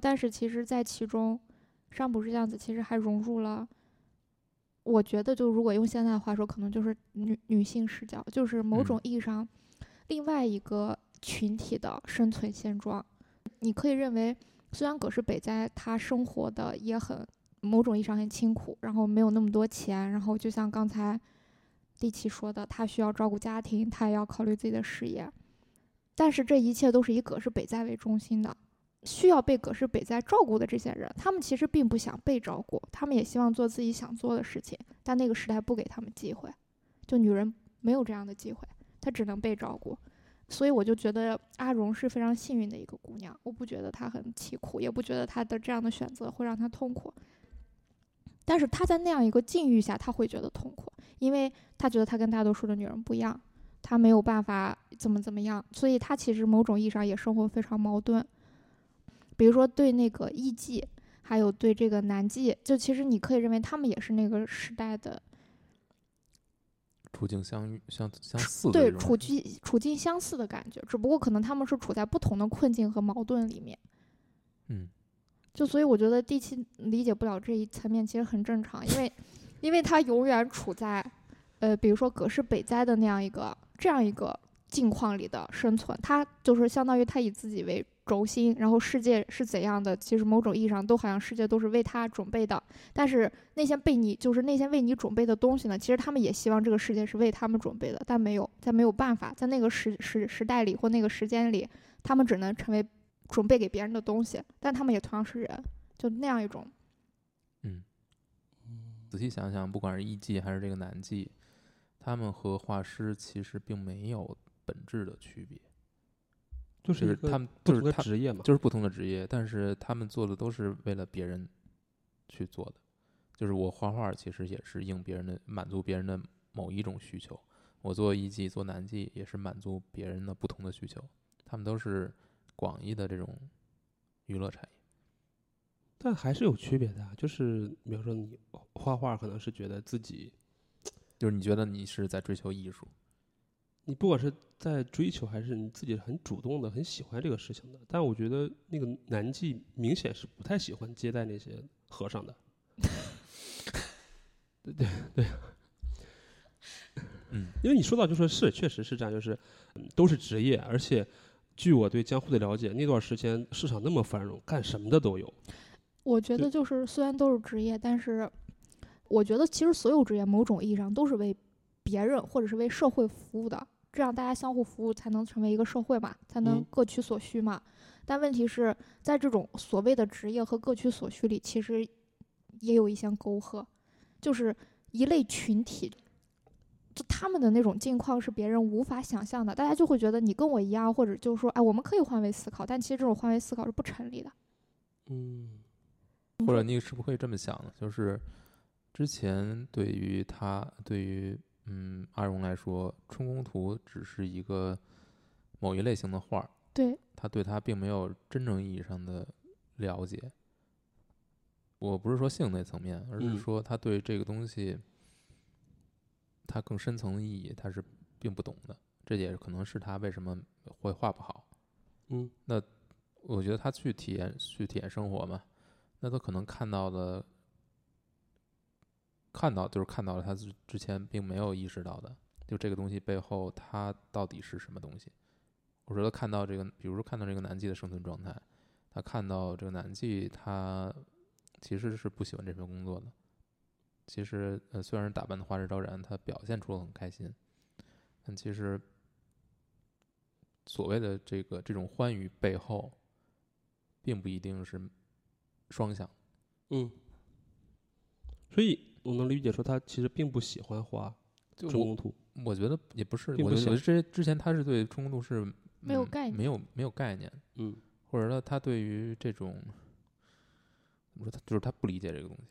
但是其实，在其中，山浦日向子其实还融入了，我觉得就如果用现在的话说，可能就是女女性视角，就是某种嗯意义上另外一个群体的生存现状。你可以认为，虽然葛饰北斋他生活的也很某种意义上很清苦，然后没有那么多钱，然后就像刚才第七说的，他需要照顾家庭，他也要考虑自己的事业，但是这一切都是以葛饰北斋为中心的。需要被葛饰北斋照顾的这些人，他们其实并不想被照顾，他们也希望做自己想做的事情，但那个时代不给他们机会，就女人没有这样的机会，她只能被照顾。所以我就觉得阿荣是非常幸运的一个姑娘，我不觉得她很凄苦，也不觉得她的这样的选择会让她痛苦。但是她在那样一个境遇下，她会觉得痛苦，因为她觉得她跟大多数的女人不一样，她没有办法怎么怎么样，所以她其实某种意义上也生活非常矛盾。比如说对那个艺妓，还有对这个男妓，就其实你可以认为他们也是那个时代的处境相遇相相似的对处境处境相似的感觉，只不过可能他们是处在不同的困境和矛盾里面。嗯就所以我觉得第七理解不了这一层面其实很正常，因为因为他永远处在呃，比如说葛饰北灾的那样一个这样一个境况里的生存，他就是相当于他以自己为轴心，然后世界是怎样的，其实某种意义上都好像世界都是为他准备的，但是那些被你就是那些为你准备的东西呢，其实他们也希望这个世界是为他们准备的，但没有，在没有办法，在那个时时时代里或那个时间里，他们只能成为准备给别人的东西，但他们也同样是人，就那样一种。嗯，仔细想想，不管是艺妓还是这个男妓，他们和画师其实并没有本质的区别，就是他们不同就是职业嘛。就是不同的职业，但是他们做的都是为了别人去做的。就是我画画，其实也是应别人的满足别人的某一种需求。我做艺伎、做男妓，也是满足别人的不同的需求。他们都是广义的这种娱乐产业。但还是有区别的啊，就是比如说你画画，可能是觉得自己，就是你觉得你是在追求艺术，你不管是在追求，还是你自己很主动的、很喜欢这个事情的。但我觉得那个男妓明显是不太喜欢接待那些和尚的。对对对，嗯因为你说到就说是，确实是这样，就是、嗯都是职业，而且据我对江户的了解，那段时间市场那么繁荣，干什么的都有。我觉得就是虽然都是职业，但是我觉得其实所有职业某种意义上都是为别人或者是为社会服务的，这样大家相互服务才能成为一个社会嘛，才能嗯各取所需嘛。但问题是在这种所谓的职业和各取所需里，其实也有一些沟壑。就是一类群体，就他们的那种境况是别人无法想象的，大家就会觉得你跟我一样，或者就是说，哎，我们可以换位思考，但其实这种换位思考是不成立的。嗯或者你是不是可以这么想呢？就是之前对于他，对于嗯阿荣来说，春宫图只是一个某一类型的画儿，对，他对他并没有真正意义上的了解。我不是说性那层面，而是嗯说他对这个东西，他更深层的意义他是并不懂的。这也可能是他为什么会画不好。嗯那我觉得他去体验去体验生活嘛，那他可能看到的，看到就是看到了他之之前并没有意识到的，就这个东西背后它到底是什么东西。我觉得看到这个，比如说看到这个南纪的生存状态，他看到这个南纪他其实是不喜欢这份工作的。其实呃，虽然是打扮的花枝招展，他表现出了很开心，但其实所谓的这个这种欢愉背后，并不一定是双向。嗯，所以我能理解说他其实并不喜欢画就我春宫图。我觉得也不是，并不想我觉得我觉得之前他是对冲突是嗯没有概念没有没有概念，嗯或者说他对于这种怎么说，他就是他不理解这个东西。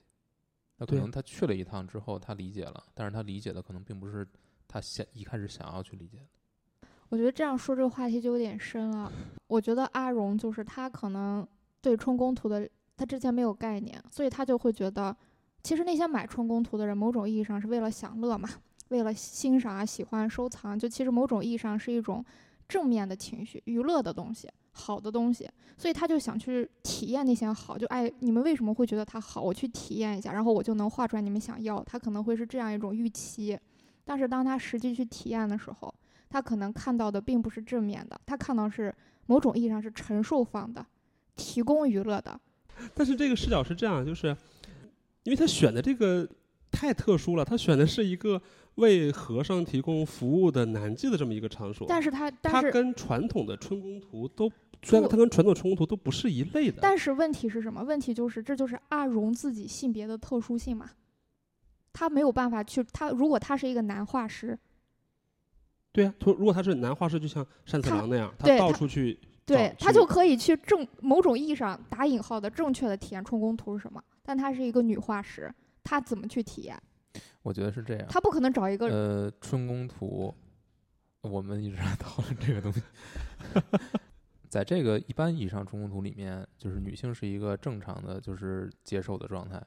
那可能他去了一趟之后，他理解了，但是他理解的可能并不是他想一开始想要去理解的。我觉得这样说这个话题就有点深了。我觉得阿荣就是他可能对冲宫图的他之前没有概念，所以他就会觉得，其实那些买春宫图的人，某种意义上是为了享乐嘛，为了欣赏啊、喜欢、收藏，就其实某种意义上是一种正面的情绪、娱乐的东西、好的东西，所以他就想去体验那些好，就哎，你们为什么会觉得它好？我去体验一下，然后我就能画出来你们想要。他可能会是这样一种预期，但是当他实际去体验的时候，他可能看到的并不是正面的，他看到是某种意义上是承受方的，提供娱乐的。但是这个视角是这样，就是因为他选的这个太特殊了，他选的是一个为和尚提供服务的南纪的这么一个场所，但是他，但是他，跟传统的春宫图都，虽然不它跟传统春宫图都不是一类的，但是问题是什么？问题就是这就是阿荣自己性别的特殊性嘛。他没有办法去，他如果他是一个男画师，对啊，他如果他是男画师，就像单次郎那样，他到处去对他就可以去正某种意义上打引号的正确的体验春宫图是什么。但她是一个女画师，她怎么去体验？我觉得是这样。她不可能找一个呃，春宫图，我们一直在讨论这个东西。在这个一般意义上春宫图里面，就是女性是一个正常的，就是接受的状态，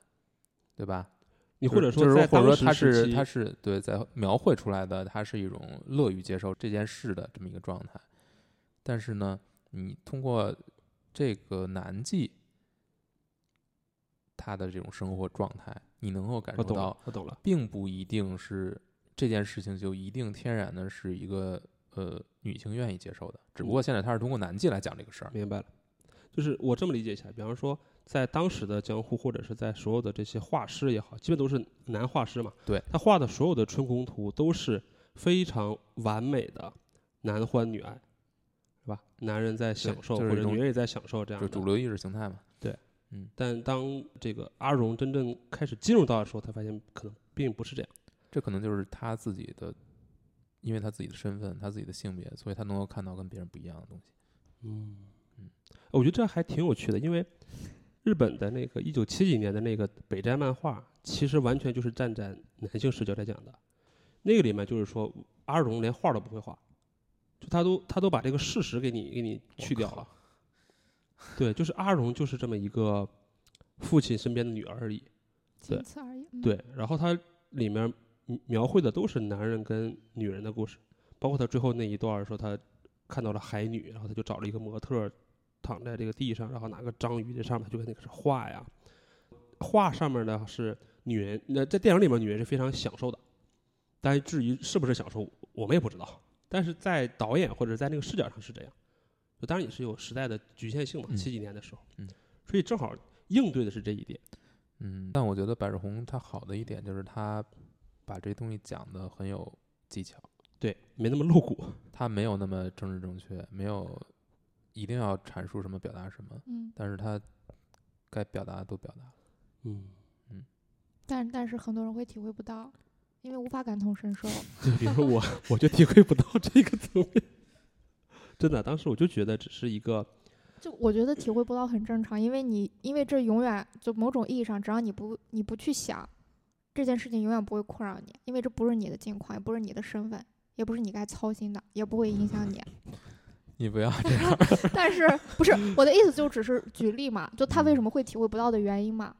对吧？你或者说或者说她是她是对在描绘出来的，她是一种乐于接受这件事的这么一个状态。但是呢，你通过这个南纪他的这种生活状态，你能够感受到我懂了，并不一定是这件事情就一定天然的是一个呃女性愿意接受的，只不过现在他是通过男妓来讲这个事儿。明白了。就是我这么理解一下，比方说在当时的江户，或者是在所有的这些画师也好，基本都是男画师嘛，对他画的所有的春宫图都是非常完美的男欢女爱，是吧？男人在享受，或者女人也在享受这样的。就主流意识形态嘛。但当这个阿荣真正开始进入到的时候，他发现可能并不是这样。这可能就是他自己的，因为他自己的身份，他自己的性别，所以他能够看到跟别人不一样的东西。嗯嗯，我觉得这还挺有趣的，因为日本的那个一九七几年的那个北斋漫画，其实完全就是站在男性视角来讲的。那个里面就是说，阿荣连画都不会画，就他都他都把这个事实给你给你去掉了。对，就是阿荣就是这么一个父亲身边的女儿而已。对仅此而已。嗯，对，然后它里面嗯描绘的都是男人跟女人的故事，包括他最后那一段说他看到了海女，然后他就找了一个模特躺在这个地上，然后拿个章鱼在上面，他就跟那个是画呀，画上面呢是女人，那在电影里面女人是非常享受的，但是至于是不是享受，我们也不知道，但是在导演或者在那个视角上是这样，就当然也是有时代的局限性嘛，嗯。七几年的时候，嗯。所以正好应对的是这一点，嗯，但我觉得百日红它好的一点就是他把这东西讲的很有技巧，对，没那么露骨，他没有那么政治正确，没有一定要阐述什么表达什么，嗯，但是他该表达的都表达了。嗯。嗯，但但是很多人会体会不到，因为无法感同身受。就，比如说我，我就体会不到这个层面。真的，当时我就觉得只是一个，就我觉得体会不到很正常，因为你因为这永远就某种意义上，只要你不你不去想这件事情，永远不会困扰你，因为这不是你的境况，也不是你的身份，也不是你该操心的，也不会影响你。你不要这样。但是不是 我的意思，就只是举例嘛，就他为什么会体会不到的原因嘛。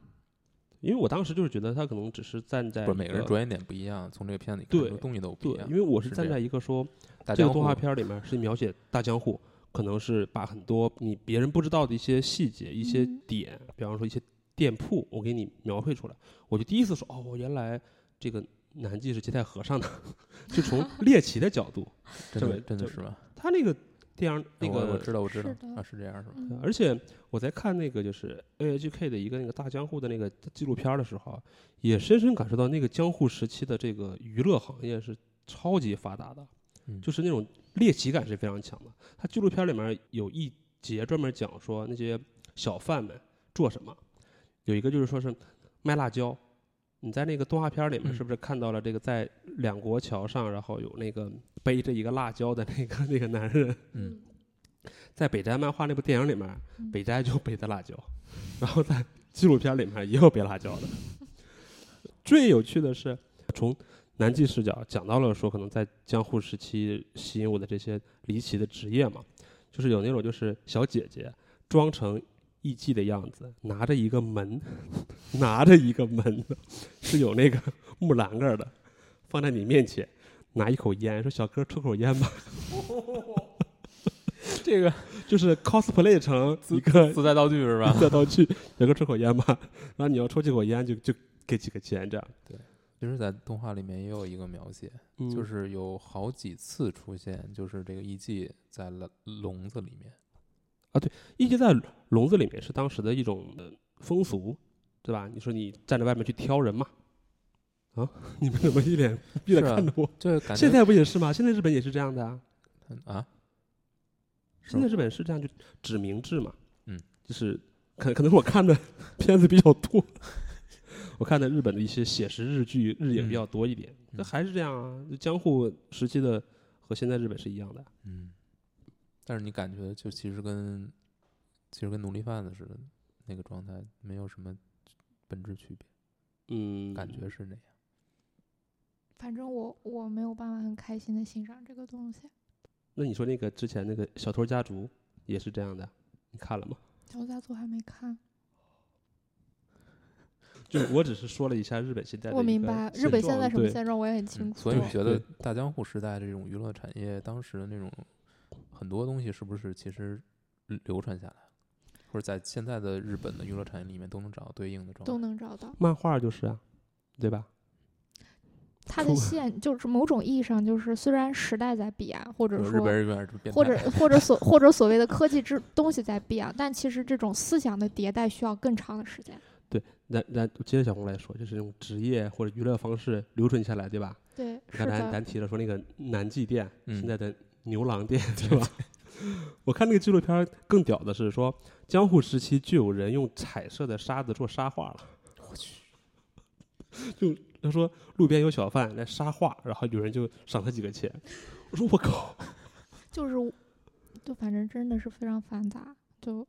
因为我当时就是觉得他可能只是站在不是每个人着眼点不一样，从这个片子里看对的东西都不一，样。因为我是站在一个说这个动画片儿里面是描写大江户，可能是把很多你别人不知道的一些细节、一些嗯点，比方说一些店铺，我给你描绘出来。我就第一次说，哦，原来这个南纪是接待和尚的，就从猎奇的角度，真的真的是吧？他那个电影那个我我知道我知道啊是这样是吧？嗯而且我在看那个就是 AHK 的一个那个大江户的那个纪录片的时候啊，也深深感受到那个江户时期的这个娱乐行业是超级发达的，嗯就是那种猎奇感是非常强的。它纪录片里面有一节专门讲说那些小贩们做什么，有一个就是说是卖辣椒。你在那个动画片里面嗯是不是看到了这个在两国桥上，然后有那个背着一个辣椒的那个那个男人？嗯，在北斋漫画那部电影里面，嗯北斋就背的辣椒，然后在纪录片里面也有背辣椒的。最有趣的是，从南纪视角讲到了说，可能在江户时期吸引我的这些离奇的职业嘛，就是有那种就是小姐姐装成艺妓的样子，拿着一个门，拿着一个门，是有那个 木栏杆的，放在你面前，拿一口烟，说小哥抽口烟吧，这个就是 cosplay 成一个自带道具是吧？带道具，小哥抽口烟吧，然后你要抽几口烟就就给几个钱这样。对其实，在动画里面也有一个描写，嗯就是有好几次出现，就是这个艺妓在笼笼子里面。一直在笼子里面是当时的一种呃风俗，对吧？你说你站在外面去挑人嘛？啊，你们怎么一脸 闭着看着我？这感觉现在不也是吗？现在日本也是这样的啊。嗯啊，现在日本是这样，就指名制嘛。嗯，就是可可能我看的 片子比较多，我看的日本的一些写实日剧、日影比较多一点。嗯那、还是这样啊，就江户时期的和现在日本是一样的。嗯，但是你感觉就其实跟其实跟奴隶贩子似的那个状态没有什么本质区别，嗯，感觉是那样。反正我我没有办法很开心的欣赏这个东西。那你说那个之前那个小偷家族也是这样的，你看了吗？小偷家族还没看，就我只是说了一下日本现在的我明白日本现在什么现状我也很清嗯，楚。所以我觉得大江户时代这种娱乐产业，当时的那种很多东西是不是其实流传下来了，或者在现在的日本的娱乐产业里面都能找到对应的状都？能找到。漫画就是啊，对吧？它的线就是某种意义上就是，虽然时代在变，或者说或者 或者所或者所谓的科技之东西在变，但其实这种思想的迭代需要更长的时间。对那那接着小红来说，就是用职业或者娱乐方式留存下来，对吧？对，你是看咱，咱提了说那个南纪店，嗯现在的牛郎店，对吧？我看那个纪录片更屌的是说，江户时期就有人用彩色的沙子做沙画了。我去，就他说路边有小贩来沙画，然后有人就赏他几个钱。我说我靠，就是就反正真的是非常繁杂，就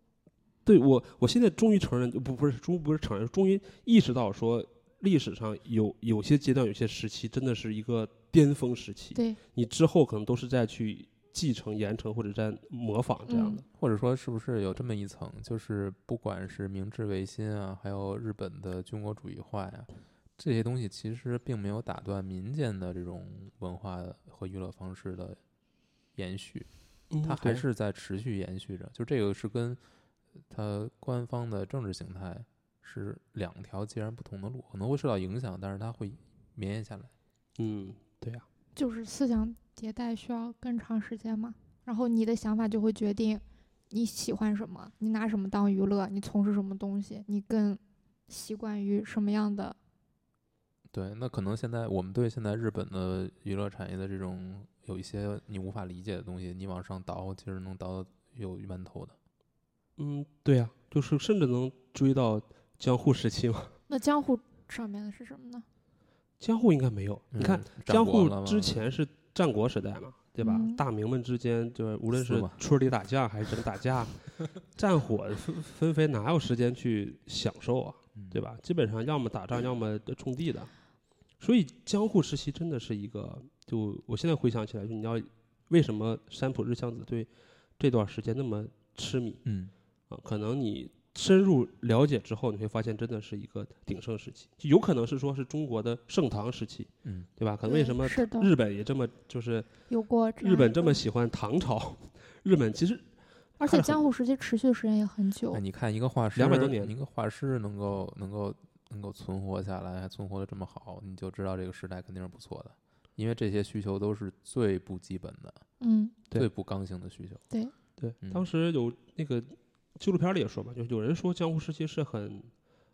对我我现在终于承认，不不是终不是承认，终于意识到说历史上有有些阶段、有些时期真的是一个巅峰时期，对，你之后可能都是在去继承、延承或者在模仿这样的。或者说是不是有这么一层，就是不管是明治维新啊，还有日本的军国主义化呀、这些东西其实并没有打断民间的这种文化和娱乐方式的延续，嗯它还是在持续延续着。就这个是跟它官方的政治形态是两条截然不同的路，可能会受到影响，但是它会绵延下来。嗯，对呀、就是思想迭代需要更长时间嘛。然后你的想法就会决定你喜欢什么，你拿什么当娱乐，你从事什么东西，你更习惯于什么样的。对，那可能现在我们对现在日本的娱乐产业的这种有一些你无法理解的东西，你往上倒，其实能倒到有源头的。嗯，对呀、就是甚至能追到江户时期嘛。那江户上面的是什么呢？江户应该没有。你看嗯江户之前是战国时代嘛，对吧？嗯大明们之间就是无论是村里打架还是人打架，战火纷纷飞，哪有时间去享受啊？嗯对吧？基本上要么打仗，要么种地的。所以江户时期真的是一个，就我现在回想起来，就你要为什么山浦日向子对这段时间那么痴迷嗯啊？可能你深入了解之后，你会发现真的是一个鼎盛时期，就有可能是说是中国的盛唐时期，嗯对吧？可能为什么是的日本也这么就是有过日本这么喜欢唐朝？日本其实而且 江户时期持续的时间也很久哎，。你看一个画师，200多年一个画师能够能够能够存活下来，还存活的这么好，你就知道这个时代肯定是不错的，因为这些需求都是最不基本的、嗯，最不刚性的需求。对，对当时有那个纪录片里也说嘛，就有人说江户时期是很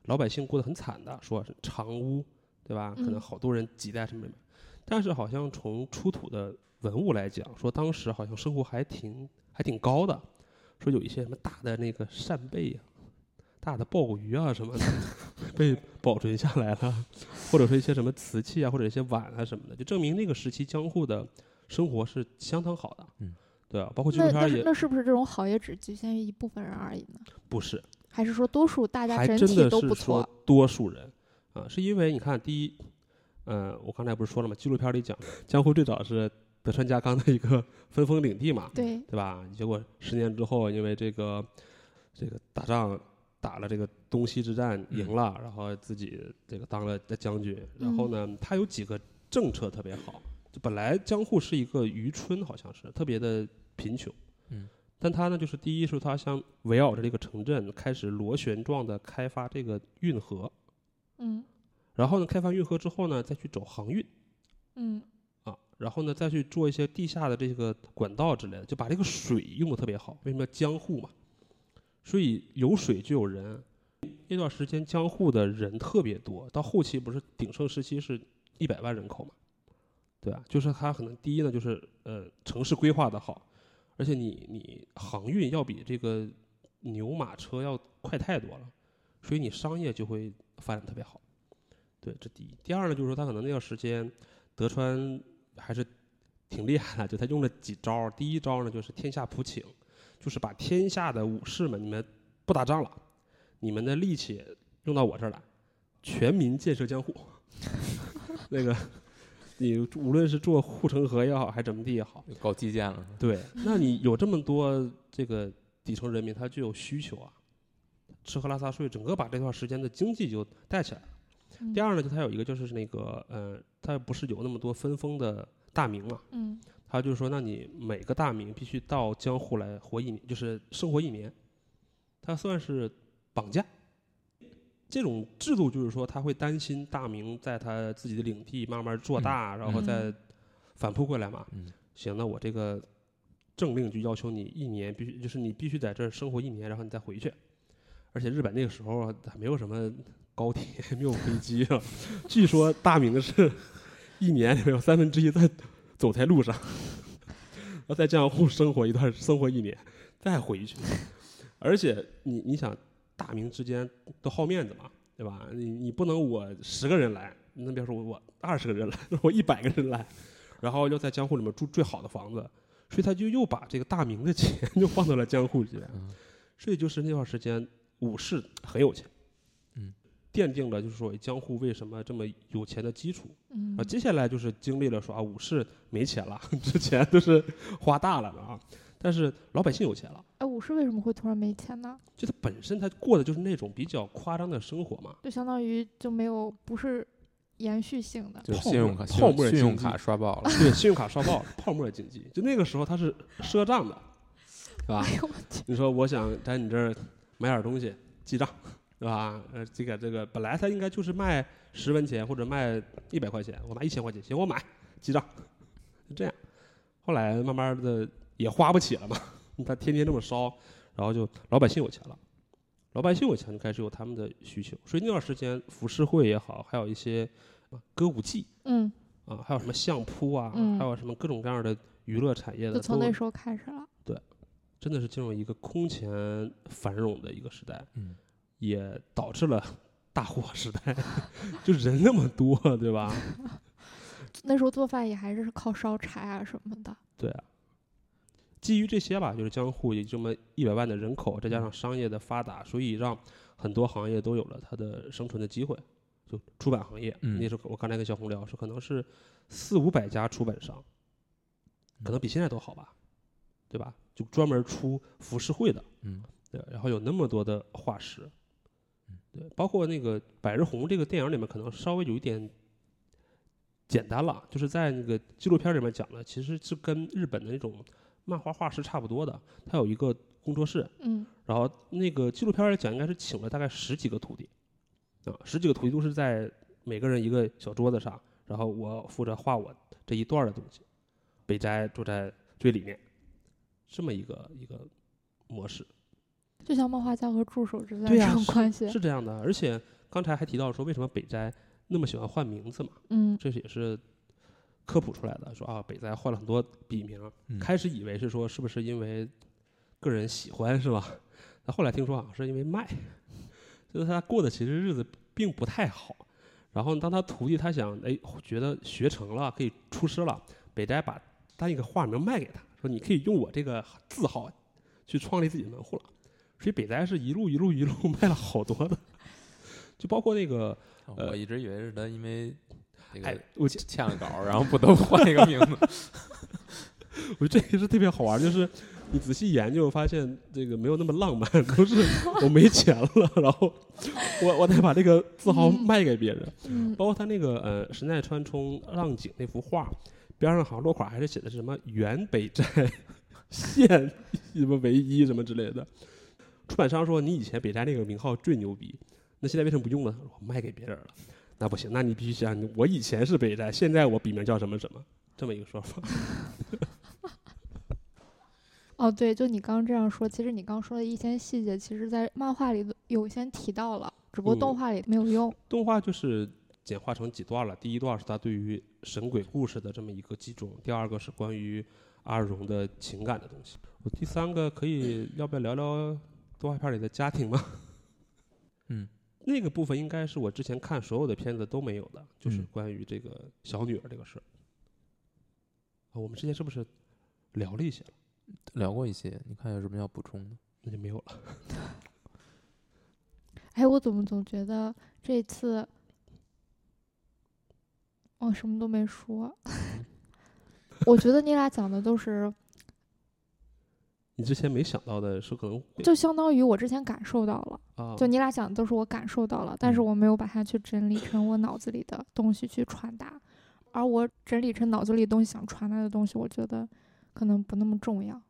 老百姓过得很惨的，说是长屋，对吧？可能嗯好多人挤在上面，但是好像从出土的文物来讲，说当时好像生活还挺还挺高的，说有一些什么大的那个扇贝啊。大的鲍鱼啊什么的 被保存下来了，或者说一些什么瓷器啊，或者一些碗啊什么的，就证明那个时期江户的生活是相当好的。嗯，对啊，包括纪录那那片也是那是不是这种好也只局限于一部分人而已呢？不是，还是说多数大家整体都不错？多数人啊，是因为你看，第一，呃，我刚才不是说了吗？纪录片里讲，江户最早是德川家康的一个分封领地嘛，对，对吧？结果十年之后，因为这个这个打仗打了这个东西之战嗯赢了，然后自己这个当了将军，然后呢，他有几个政策特别好，就本来江户是一个渔村，好像是特别的贫穷，嗯，但他呢，就是第一是他想围绕着这个城镇开始螺旋状的开发这个运河，嗯然后呢，开发运河之后呢，再去走航运。嗯啊，然后呢，再去做一些地下的这个管道之类的，就把这个水用的特别好。为什么叫江户嘛？所以有水就有人。那段时间江户的人特别多，到后期不是鼎盛时期是一百万人口嘛？对吧？就是他可能第一呢，就是呃城市规划的好，而且你你航运要比这个牛马车要快太多了，所以你商业就会发展特别好。对，这第一。第二呢，就是说他可能那段时间德川还是挺厉害的，就他用了几招。第一招呢，就是天下普请，就是把天下的武士们，你们不打仗了，你们的力气用到我这儿来，全民建设江户。那个，你无论是做护城河也好，还是怎么地也好，搞基建了？对，那你有这么多这个底层人民，他就有需求啊，吃喝拉撒睡，整个把这段时间的经济就带起来了。嗯第二呢，就他有一个就是那个呃，他不是有那么多分封的大名嘛，嗯他就说，那你每个大名必须到江户来活一年，就是生活一年，他算是绑架。这种制度就是说，他会担心大明在他自己的领地慢慢做大，然后嗯再反扑过来嘛。嗯行，那我这个政令就要求你一年必须，就是你必须在这儿生活一年，然后你再回去。而且日本那个时候还没有什么高铁，没有飞机啊。据说大明是一年里面有三分之一在走在路上，然后在江户生活一段，生活一年，再回去。而且你你想，大明之间都好面子嘛，对吧？你你不能我十个人来，那别说我我二十个人来，我一百个人来，然后要在江户里面住最好的房子，所以他就又把这个大明的钱就放到了江户里面，嗯。所以就是那段时间武士很有钱，嗯，奠定了就是说江户为什么这么有钱的基础。嗯。啊，接下来就是经历了说啊，武士没钱了，之前都是花大了的啊，但是老百姓有钱了，哎，武士为什么会突然没钱呢？就他本身他过的就是那种比较夸张的生活嘛，就相当于就没有不是延续性的。就是信用卡、信泡用信用卡刷爆了。对，信用卡刷爆了，泡沫经济，就那个时候他是赊账的，是吧？哎呦我去！你说我想在你这儿买点东西，记账，对吧？呃，这个这个本来他应该就是卖十文钱或者卖一百块钱，我拿一千块钱，行，我买，记账，就这样。后来慢慢的也花不起了嘛，他天天这么烧，然后就老百姓有钱了，老百姓有钱就开始有他们的需求，所以那段时间浮世绘也好，还有一些啊歌舞伎嗯，啊，还有什么相扑啊，嗯还有什么各种各样的娱乐产业的，就从那时候开始了。对真的是进入一个空前繁荣的一个时代，嗯，也导致了大火时代，就人那么多，对吧？那时候做饭也还是靠烧柴啊什么的。对啊。基于这些吧，就是江户有这么一百万的人口，再加上商业的发达，所以让很多行业都有了它的生存的机会。就出版行业，嗯那时候我刚才跟小红聊说，可能是四五百家出版商，可能比现在都好吧，对吧？就专门出浮世绘的，嗯对，然后有那么多的画师嗯，对，包括那个《百日红》这个电影里面，可能稍微有一点简单了，就是在那个纪录片里面讲的，其实是跟日本的那种漫画画师差不多的，他有一个工作室，嗯然后那个纪录片来讲，应该是请了大概十几个徒弟，啊，十几个徒弟都是在每个人一个小桌子上，然后我负责画我这一段的东西，北斋坐在最里面，这么一个一个模式。就像漫画家和助手之间对呀这种关系。是这样的，而且刚才还提到说，为什么北斋那么喜欢换名字嘛？嗯这也是科普出来的，说啊，北斋换了很多笔名，嗯开始以为是说是不是因为个人喜欢是吧？那后来听说好像是因为卖，就是他过的其实日子并不太好。然后当他徒弟他想哎觉得学成了可以出师了，北斋把他一个画名卖给他，说你可以用我这个字号去创立自己的门户了。所以北斋是一路一路一路卖了好多的，就包括那个呃我一直以为是他因为这哎个，我欠欠了稿，然后不得不换一个名字。我觉得这个是特别好玩，就是你仔细研究，发现这个没有那么浪漫，都是我没钱了，然后我我得把这个字号嗯卖给别人。嗯包括他那个呃神奈川冲浪景那幅画，边上好像落款还是写的是什么原北斋现 什么唯一什么之类的。出版商说你以前北斋那个名号最牛逼，那现在为什么不用了？我卖给别人了。那不行，那你必须想，我以前是北斋，现在我笔名叫什么什么，这么一个说法。哦，对，就你刚刚这样说，其实你刚说的一些细节，其实在漫画里都有先提到了，只不过动嗯画里没有用。动画就是简化成几段了。第一段是他对于神鬼故事的这么一个集中，第二个是关于阿荣的情感的东西。我第三个可以要不要聊聊动画片里的家庭吗？嗯，那个部分应该是我之前看所有的片子都没有的，就是嗯关于这个小女儿这个事儿。啊，我们之前是不是聊了一些了？聊过一些，你看有什么要补充的？那就没有了。哎，我怎么总觉得这次我什么都没说？我觉得你俩讲的都是，你之前没想到的是可能就相当于我之前感受到了，啊，就你俩讲的都是我感受到了，但是嗯我没有把它去整理成我脑子里的东西去传达，而我整理成脑子里东西想传达的东西，我觉得可能不那么重要。